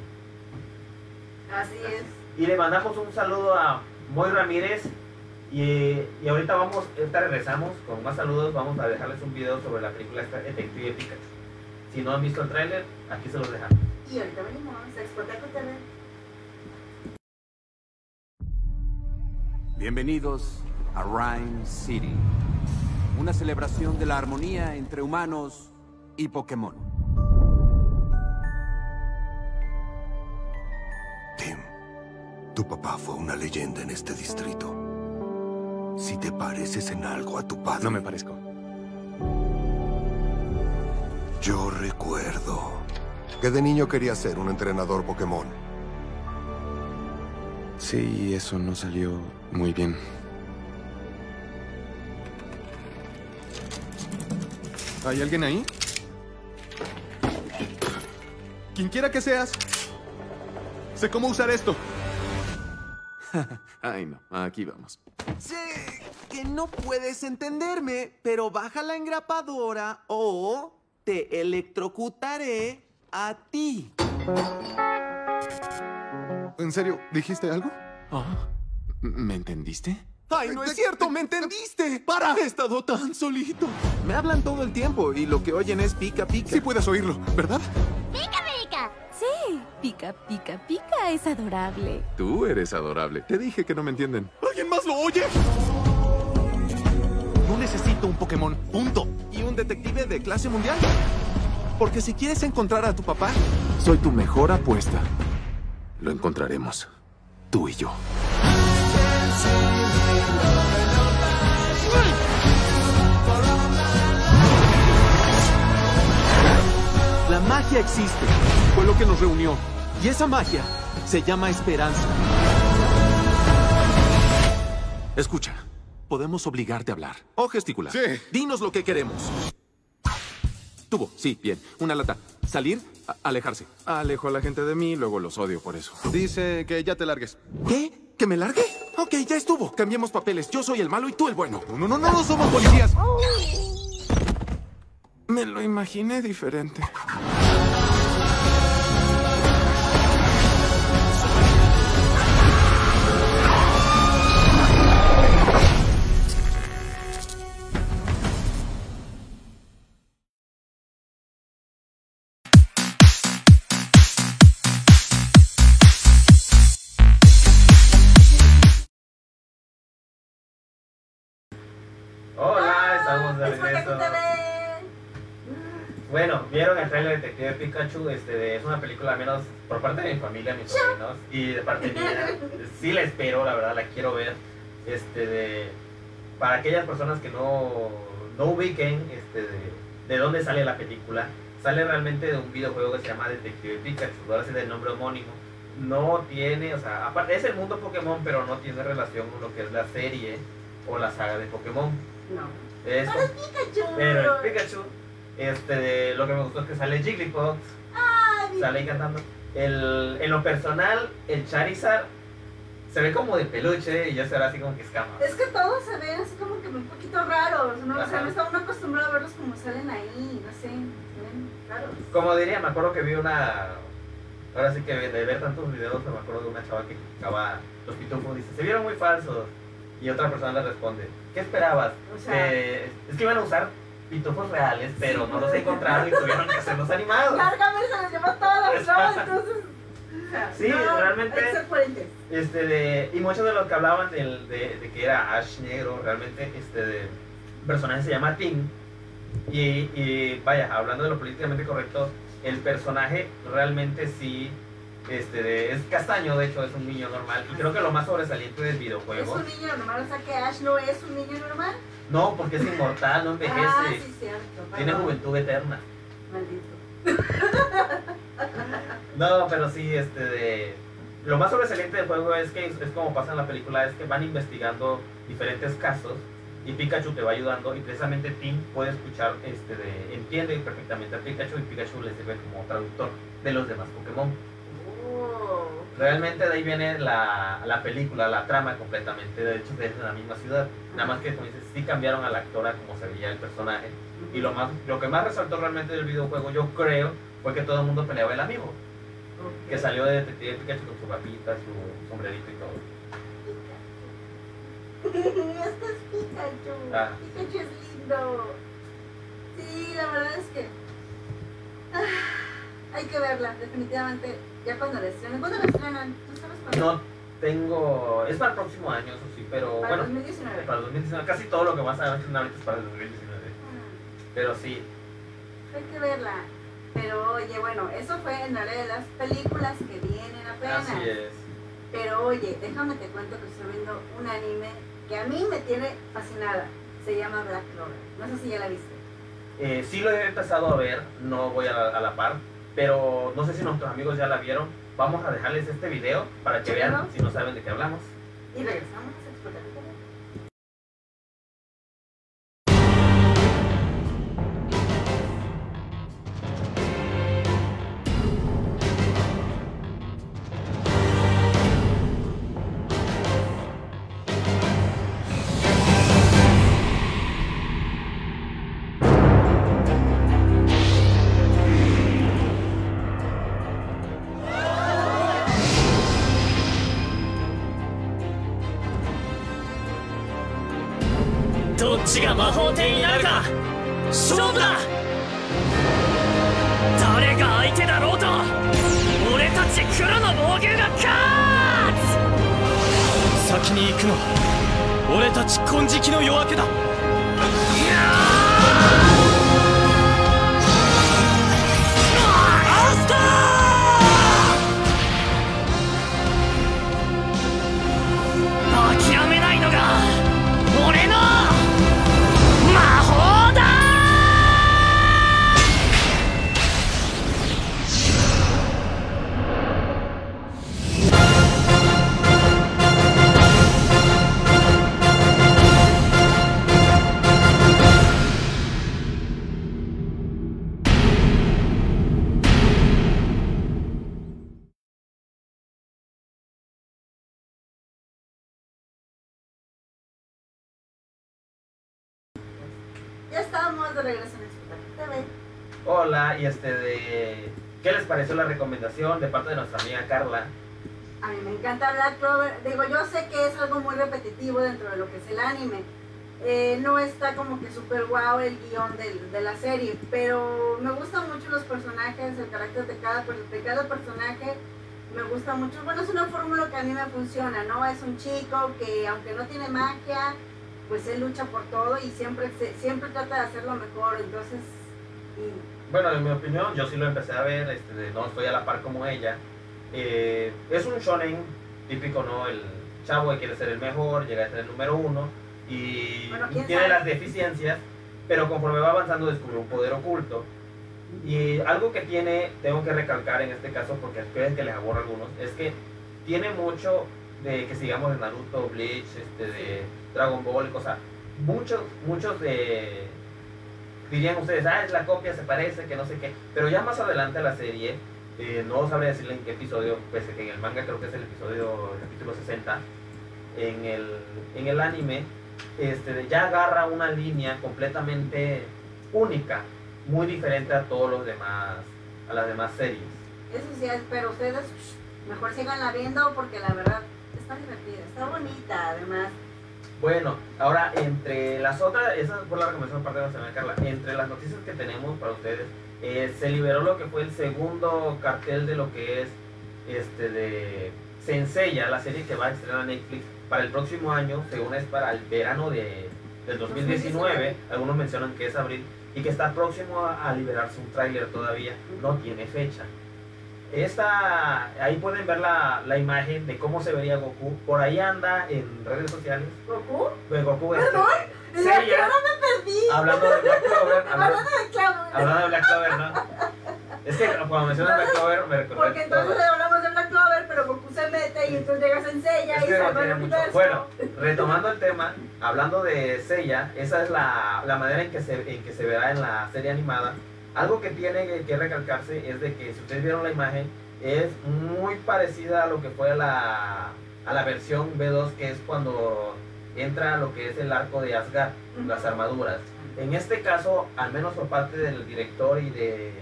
Speaker 1: Así es.
Speaker 3: Y le mandamos un saludo a Moy Ramírez y, y ahorita vamos, ahorita regresamos con más saludos, vamos a dejarles un video sobre la película esta Detective Pikachu. Si no han visto el tráiler, aquí se los dejamos.
Speaker 1: Y ahorita venimos, Exportaco TV.
Speaker 6: Bienvenidos a Rhyme City, una celebración de la armonía entre humanos y Pokémon.
Speaker 7: Tu papá fue una leyenda en este distrito. Si te pareces en algo a tu padre.
Speaker 8: No me parezco.
Speaker 7: Yo recuerdo que de niño quería ser un entrenador Pokémon.
Speaker 8: Sí, eso no salió muy bien. ¿Hay alguien ahí? Quien quiera que seas. Sé cómo usar esto. (laughs) Ay, no. Aquí vamos.
Speaker 9: Sé que no puedes entenderme, pero baja la engrapadora o te electrocutaré a ti.
Speaker 8: ¿En serio? ¿Dijiste algo? Ah, ¿Me entendiste?
Speaker 9: ¡Ay, no es cierto! ¡Me entendiste! ¡Para! He estado tan solito. Me hablan todo el tiempo y lo que oyen es pica pica.
Speaker 8: Sí puedes oírlo, ¿verdad?
Speaker 10: ¡Pica, pica! Pica, pica es adorable.
Speaker 8: Tú eres adorable. Te dije que no me entienden.
Speaker 9: ¿Alguien más lo oye? No necesito un Pokémon, punto. ¿Y un detective de clase mundial? Porque si quieres encontrar a tu papá,
Speaker 8: soy tu mejor apuesta. Lo encontraremos. Tú y yo.
Speaker 9: Magia existe. Fue lo que nos reunió. Y esa magia se llama esperanza. Escucha, podemos obligarte a hablar o gesticular.
Speaker 8: Sí.
Speaker 9: Dinos lo que queremos. Tubo, sí, bien. Una lata. Salir, a- alejarse.
Speaker 8: Alejo a la gente de mí, luego los odio por eso. Dice que ya te largues.
Speaker 9: ¿Qué? ¿Que me largue? Ok, ya estuvo. Cambiemos papeles. Yo soy el malo y tú el bueno.
Speaker 8: No, no, no, no somos policías. Me lo imaginé diferente.
Speaker 3: Hola, estamos de vieron el trailer de Detective Pikachu, este, es una película menos por parte de mi familia, mis sobrinos, y de parte mía. (laughs) Sí la espero, la verdad, la quiero ver. Este, de, para aquellas personas que no, no ubiquen este, de, de dónde sale la película, sale realmente de un videojuego que se llama Detective Pikachu, ahora sí del nombre homónimo. No tiene, o sea, aparte es el mundo Pokémon, pero no tiene relación con lo que es la serie o la saga de Pokémon.
Speaker 1: No.
Speaker 3: Es
Speaker 1: Pero es Pikachu.
Speaker 3: pero el Pikachu, este, lo que me gustó es que sale Jigglypuff,
Speaker 1: Ay,
Speaker 3: sale ahí cantando. El, en lo personal, el Charizard se ve como de peluche y ya se ve así como que escama.
Speaker 1: Es que todos se ven así como que un poquito raros, ¿no? O sea,
Speaker 3: Ajá.
Speaker 1: no está uno acostumbrado a verlos como salen ahí, no sé, se ven raros.
Speaker 3: Como diría, me acuerdo que vi una. Ahora sí que de ver tantos videos, me acuerdo de una chava que criticaba los pitufos. Dice: Se vieron muy falsos. Y otra persona le responde: ¿Qué esperabas?
Speaker 1: O sea-
Speaker 3: Que- es que iban a usar pitufos reales, pero no los encontraron y tuvieron que hacerlos animados.
Speaker 1: Lárgame, se los llevó todos, ¿no? (laughs) Entonces.
Speaker 3: Sí,
Speaker 1: no,
Speaker 3: realmente-. Este de, y muchos de los que hablaban del- de, de que era Ash negro, realmente este de, personaje se llama Tim. Y, y vaya, hablando de lo políticamente correcto, el personaje realmente sí este de- es castaño, de hecho es un niño normal. Y creo que lo más sobresaliente del
Speaker 1: Es
Speaker 3: videojuego.
Speaker 1: un niño normal, o sea que Ash no es un niño normal.
Speaker 3: No, porque es inmortal, no envejece.
Speaker 1: Ah, sí, cierto.
Speaker 3: tiene juventud eterna.
Speaker 1: Maldito.
Speaker 3: No, pero sí, este de... Lo más sobresaliente del juego es que es, es como pasa en la película, es que van investigando diferentes casos y Pikachu te va ayudando y precisamente Tim puede escuchar, este de, entiende perfectamente a Pikachu y Pikachu le sirve como traductor de los demás Pokémon.
Speaker 1: Oh.
Speaker 3: Realmente de ahí viene la, la película, la trama completamente, de hecho es en la misma ciudad, nada más que como dices, sí cambiaron a la actora como se veía el personaje y lo, más, lo que más resaltó realmente del videojuego yo creo fue que todo el mundo peleaba el amigo que salió de Detective Pikachu con su papita, su sombrerito y todo. (laughs)
Speaker 1: Este es Pikachu.
Speaker 3: Ah.
Speaker 1: Pikachu es lindo. Sí, la verdad es que. ah, hay que verla, definitivamente. Ya cuando la estrenen. ¿Cuándo la estrenan? ¿Tú sabes cuándo?
Speaker 3: No tengo. Es para el próximo año, eso sí, pero
Speaker 1: Para
Speaker 3: bueno.
Speaker 1: 2019.
Speaker 3: Para el 2019. Casi todo lo que vas a ver finalmente es para el 2019. Pero sí.
Speaker 1: Hay que verla. Pero oye, bueno, eso fue en la de las películas que vienen apenas.
Speaker 3: Así es.
Speaker 1: Pero oye, déjame te cuento que estoy viendo un anime que a mí me tiene fascinada. Se llama Black Clover. No sé si ya la viste.
Speaker 3: Eh, sí lo he empezado a ver, no voy a la, a la par, pero no sé si nuestros amigos ya la vieron. Vamos a dejarles este video para que vean si no saben de qué hablamos.
Speaker 1: Y regresamos
Speaker 3: Y este de... ¿Qué les pareció la recomendación de parte de nuestra amiga Carla?
Speaker 1: A mí me encanta Black Clover. Digo, yo sé que es algo muy repetitivo dentro de lo que es el anime. Eh, no está como que súper guau el guion de la serie, pero me gustan mucho los personajes, el carácter de cada, personaje. Me gusta mucho. Bueno, es una fórmula que a mí me funciona, ¿no? Es un chico que, aunque no tiene magia, pues él lucha por todo y siempre, siempre trata de hacerlo mejor. Entonces, y
Speaker 3: Bueno, en mi opinión, yo sí lo empecé a ver, este, no estoy a la par como ella. Eh, es un shonen típico, ¿no? El chavo que quiere ser el mejor, llega a ser el número uno y
Speaker 1: Bueno, ¿quién
Speaker 3: tiene
Speaker 1: sabe?
Speaker 3: las deficiencias, pero conforme va avanzando descubre un poder oculto. Y algo que tiene, tengo que recalcar en este caso, porque puede que les aburra a algunos, es que tiene mucho de que sigamos de Naruto, Bleach, este, de Dragon Ball, cosas. Muchos, muchos de dirían ustedes, ah, es la copia, se parece, que no sé qué. Pero ya más adelante la serie, eh, no sabré decirle en qué episodio, que en el manga creo que es el episodio, el capítulo 60, en el, en el anime, este, ya agarra una línea completamente única, muy diferente a todos los demás, a las demás series.
Speaker 1: Eso sí, pero ustedes mejor síganla viendo porque la verdad está divertida, está bonita además.
Speaker 3: Bueno, ahora entre las otras, esa fue la recomendación parte de nuestra amiga Carla, entre las noticias que tenemos para ustedes, eh, se liberó lo que fue el segundo cartel de lo que es este de Senseiya, la serie que va a estrenar a Netflix para el próximo año, según es para el verano de, del 2019, algunos mencionan que es abril, y que está próximo a, a liberarse un tráiler todavía, no tiene fecha. Esta, ahí pueden ver la, la imagen de cómo se vería Goku. Por ahí anda en redes sociales.
Speaker 1: ¿Goku?
Speaker 3: Pues Goku este,
Speaker 1: ¿Perdón?
Speaker 3: Seiya,
Speaker 1: ¿De me perdí?
Speaker 3: hablando de Black Clover, (laughs) hablando,
Speaker 1: Hablando de Clover.
Speaker 3: hablando de Black Clover, ¿no? Es que cuando mencionas Black Clover me recordé
Speaker 1: Porque entonces
Speaker 3: todo.
Speaker 1: hablamos de Black Clover, pero Goku se mete y entonces llegas en Seiya
Speaker 3: Es
Speaker 1: y salva el universo.
Speaker 3: Bueno, retomando el tema, hablando de Seiya, esa es la, la manera en que, se, en que se verá en la serie animada. Algo que tiene que, que recalcarse es de que si ustedes vieron la imagen, es muy parecida a lo que fue a la, a la versión B2, que es cuando entra lo que es el arco de Asgard, las armaduras. En este caso, al menos por parte del director y de,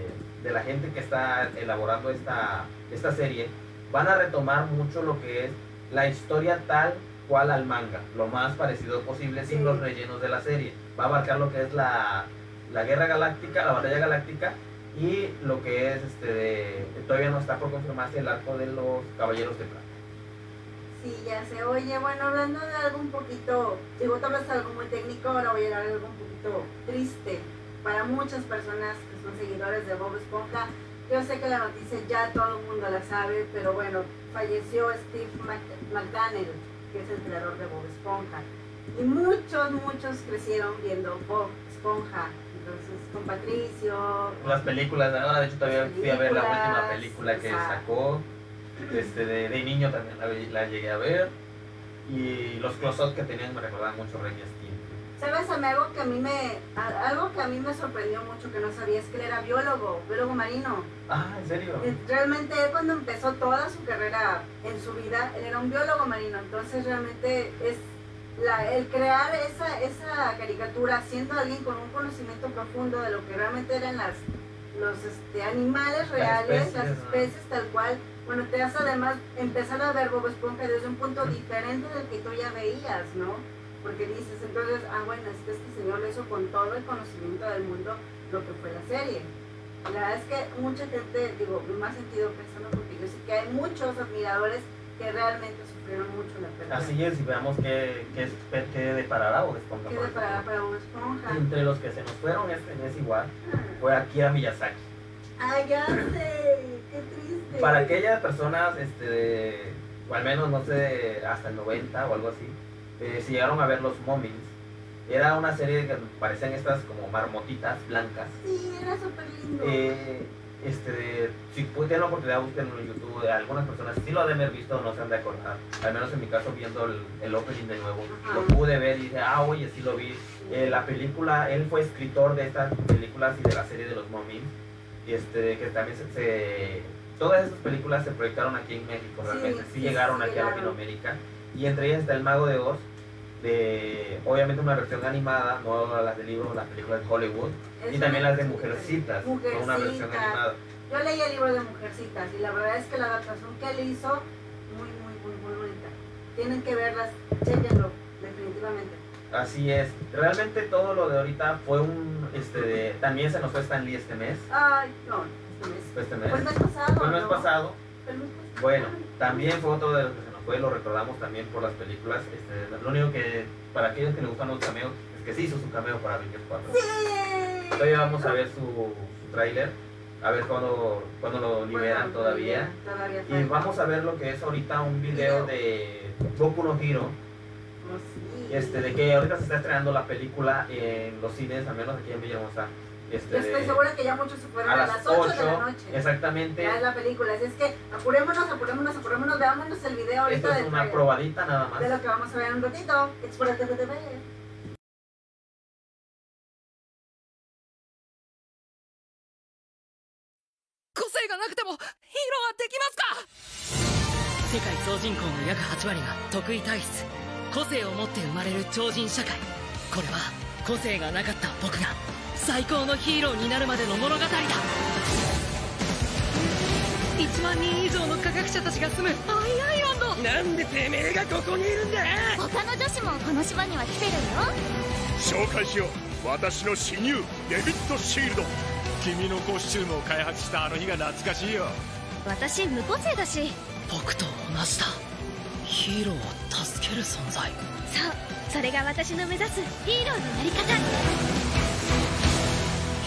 Speaker 3: de la gente que está elaborando esta, esta serie, van a retomar mucho lo que es la historia tal cual al manga, lo más parecido posible sin
Speaker 1: Sí.
Speaker 3: los rellenos de la serie. Va a abarcar lo que es la, la guerra galáctica, la batalla galáctica y lo que es este de- todavía no está por confirmarse el arco de los caballeros de plata.
Speaker 1: Sí, ya se oye. Bueno, hablando de algo un poquito, digo, tal vez algo muy técnico, ahora voy a hablar de algo un poquito triste para muchas personas que son seguidores de Bob Esponja. Yo sé que la noticia ya todo el mundo la sabe, pero bueno, falleció Steve Mc- McDaniel, que es el creador de Bob Esponja. Y muchos, muchos crecieron viendo Bob Esponja. Con Patricio,
Speaker 3: Las películas, ahora de hecho todavía fui a ver la última película que
Speaker 1: exacto.
Speaker 3: sacó. Este, de, de niño también la, llegué a ver. Y los close-ups que tenían me recordaban mucho Rey Steam.
Speaker 1: ¿sabes algo que a mí me algo que a mí me sorprendió mucho que no sabía es que él era biólogo, biólogo marino.
Speaker 3: Ah, ¿en serio?
Speaker 1: Realmente él cuando empezó toda su carrera en su vida, él era un biólogo marino, entonces realmente es la- el crear esa, esa caricatura siendo alguien con un conocimiento profundo de lo que realmente eran las los este, animales reales, las
Speaker 3: ¿no?
Speaker 1: especies tal cual, bueno, te hace además empezar a ver Bob Esponja desde un punto diferente del que tú ya veías, ¿no? Porque dices, entonces, ah, bueno, es que este señor lo hizo con todo el conocimiento del mundo lo que fue la serie. La verdad es que mucha gente, digo, me ha sentido pensando porque yo sé que hay muchos admiradores que realmente sufrieron mucho la pérdida.
Speaker 3: Así es, y veamos qué, qué, qué deparará Bob Esponja.
Speaker 1: ¿Qué deparará para Bob Esponja?
Speaker 3: Entre los que se nos fueron este mes igual fue Akira Miyazaki.
Speaker 1: Ay, ya sé, qué triste.
Speaker 3: Para aquellas personas, este, o al menos no sé, hasta el 90 o algo así, eh, si llegaron a ver los Momins, era una serie que parecían estas como marmotitas blancas.
Speaker 1: Sí, era súper lindo.
Speaker 3: Eh, este, si tienen la oportunidad, busquen en YouTube. Algunas personas sí lo han de haber visto, no se han de acordar. Al menos en mi caso, viendo el, el opening de nuevo,
Speaker 1: Ajá.
Speaker 3: lo pude ver y dije, ah, oye, sí lo vi. Eh, la película, él fue escritor de estas películas y de la serie de los Momins. Este, que también se, se- Todas estas películas se proyectaron aquí en México, realmente. Sí,
Speaker 1: sí,
Speaker 3: llegaron
Speaker 1: sí
Speaker 3: aquí a. Latinoamérica. Y entre ellas está El Mago de Oz. De, obviamente una versión animada, no las de libros, las películas de Hollywood.
Speaker 1: Es
Speaker 3: Y también las de Mujercitas, no una versión animada.
Speaker 1: Yo leí el libro de Mujercitas y la verdad es que la adaptación que él hizo, muy, muy, muy, muy bonita. Tienen que verlas, chéquenlo, definitivamente.
Speaker 3: Así es. Realmente todo lo de ahorita fue un, este, de- también se nos fue Stan Lee este mes.
Speaker 1: Ay, no, este mes.
Speaker 3: Fue este mes.
Speaker 1: Fue el mes pasado,
Speaker 3: mes
Speaker 1: ¿no?
Speaker 3: pasado.
Speaker 1: Pasado.
Speaker 3: Bueno, también fue otro de los que se nos fue, lo recordamos también por las películas. Este, lo único que, para aquellos que les gustan los cameos, es que sí hizo su cameo para Avengers 4.
Speaker 1: ¡Sí!
Speaker 3: Todavía vamos a ver su, su tráiler, a ver cuándo, cuándo lo liberan
Speaker 1: Bueno,
Speaker 3: todavía.
Speaker 1: Todavía
Speaker 3: Y vamos a ver lo que es ahorita un video de Goku no Hero.
Speaker 1: Oh, sí.
Speaker 3: Este, de que ahorita se está estrenando la película en los cines, al menos aquí en Villahermosa. Este,
Speaker 1: Yo estoy segura que ya muchos se fueron
Speaker 3: a las
Speaker 1: las 8 de
Speaker 3: 8,
Speaker 1: la noche.
Speaker 3: exactamente.
Speaker 1: Ya es la película. Así es que apurémonos, apurémonos, apurémonos. Veámonos el video ahorita
Speaker 3: Esto es una
Speaker 1: trailer,
Speaker 3: probadita nada más.
Speaker 1: de lo que vamos a ver en un ratito. Explórate de TV.
Speaker 11: 8割が特異体質個性を持って生まれる超人社会これは個性がなかった僕が最高のヒーローになるまでの物語だ1万人以上の科学者たちが住むアイアイランドなんでてめえがここにいるんだ！
Speaker 10: 他の女子もこの島には来てるよ。
Speaker 12: 紹介しよう。私の親友デビッド・シールド。君のコスチュームを開発したあの日が懐かしいよ。
Speaker 10: 私無個性だし。
Speaker 11: 僕と同じだヒーローを助ける存在。
Speaker 10: そうそれが私の目指すヒーローのなり方。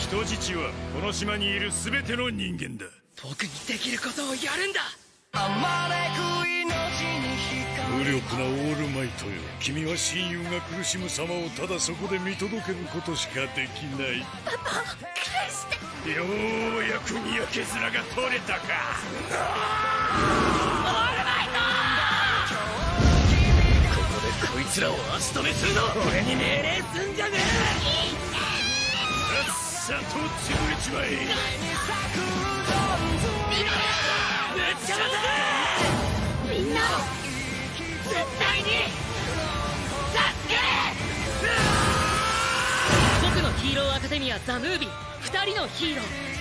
Speaker 12: 人質はこの島にいる全ての人間だ。
Speaker 11: 僕にできることをやるんだ。
Speaker 12: 無力なオールマイトよ。君は親友が苦しむ様をただそこで見届けることしかできない。
Speaker 10: パパ返して。
Speaker 12: ようやくにやけ面が取れたか
Speaker 11: こでこいつらを足止めするぞ俺に命令すんじゃね
Speaker 12: さっさと潰れちまえ。
Speaker 11: えぶっちゃま
Speaker 10: みんな
Speaker 11: 絶対に助け。僕のヒーローアカデミアザ・ムービー二人のヒーロー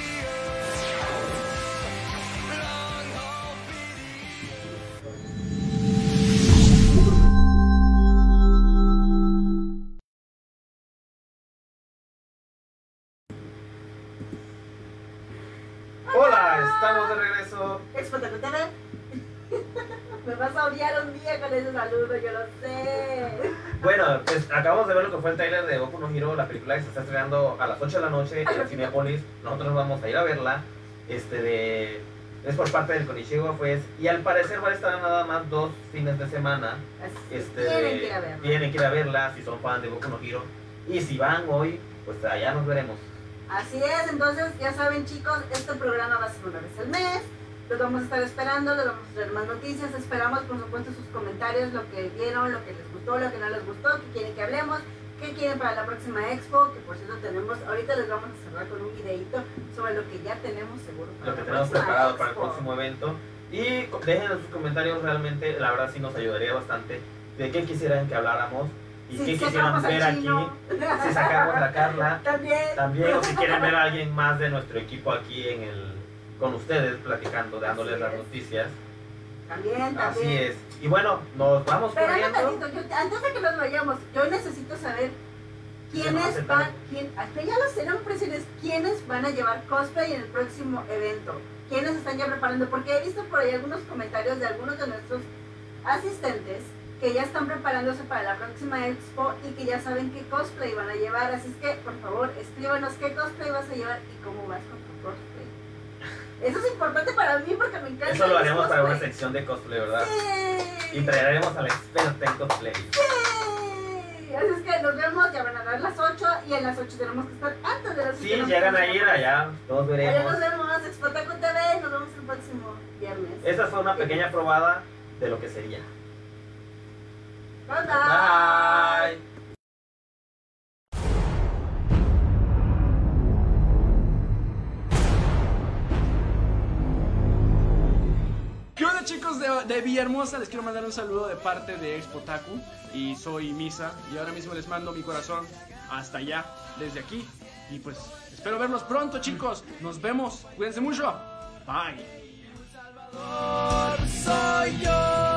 Speaker 3: que fue el trailer de Goku no Hero, la película que se está estrenando a las 8 de la noche en Cinepolis. Nosotros vamos a ir a verla. este de es por parte del Konichiwa pues y al parecer va a estar nada más dos fines de semana este
Speaker 1: tienen que ir a verla.
Speaker 3: tienen que ir a verla si son fan de Boku no Hero y si van hoy pues allá nos veremos
Speaker 1: Así es, entonces ya saben chicos, este programa va a ser una vez al mes. Los vamos a estar esperando, les vamos a traer más noticias. Esperamos, por supuesto, sus comentarios, lo que vieron, lo que les gustó, lo que no les gustó, qué quieren que hablemos, qué quieren para la próxima expo. Que por cierto, tenemos, ahorita les vamos a cerrar con un videito sobre lo que ya tenemos seguro para
Speaker 3: lo que tenemos preparado para el próximo evento. Y en sus comentarios realmente, la verdad sí nos ayudaría bastante, de qué quisieran que habláramos y
Speaker 1: Si
Speaker 3: qué quisieran ver aquí. Si sacamos a Carla, (laughs)
Speaker 1: También.
Speaker 3: también, o si quieren ver a alguien más de nuestro equipo aquí en el, con ustedes, platicando, dándoles las noticias.
Speaker 1: También, también.
Speaker 3: Así es. Y bueno, nos vamos
Speaker 1: Espérame
Speaker 3: corriendo.
Speaker 1: yo- antes de que nos vayamos, yo necesito saber quiénes van, quién, hasta ya lo sé, no quiénes van a llevar cosplay en el próximo evento, quiénes están ya preparando, porque he visto por ahí algunos comentarios de algunos de nuestros asistentes que ya están preparándose para la próxima expo y que ya saben qué cosplay van a llevar, así es que por favor escríbanos qué cosplay vas a llevar y cómo vas con tu. Eso es importante para mí porque me encanta.
Speaker 3: Eso lo haremos para una sección de cosplay, ¿verdad?
Speaker 1: Sí.
Speaker 3: Y traeremos a la experta en cosplay.
Speaker 1: Sí. Así es que nos vemos, ya van a dar las 8 y en las 8 tenemos que estar antes de las 8.
Speaker 3: Sí, llegan a ir allá, todos
Speaker 1: Allá
Speaker 3: veremos.
Speaker 1: nos vemos, Expotaco TV, nos vemos el próximo viernes.
Speaker 3: Esta fue una pequeña probada de lo que sería.
Speaker 1: Bye bye.
Speaker 3: Bye.
Speaker 5: ¿Qué onda chicos de, Villahermosa? Les quiero mandar un saludo de parte de Expotaku y soy Misa y ahora mismo les mando mi corazón hasta allá, desde aquí. Y pues espero verlos pronto chicos, nos vemos, cuídense mucho, bye.
Speaker 9: soy yo.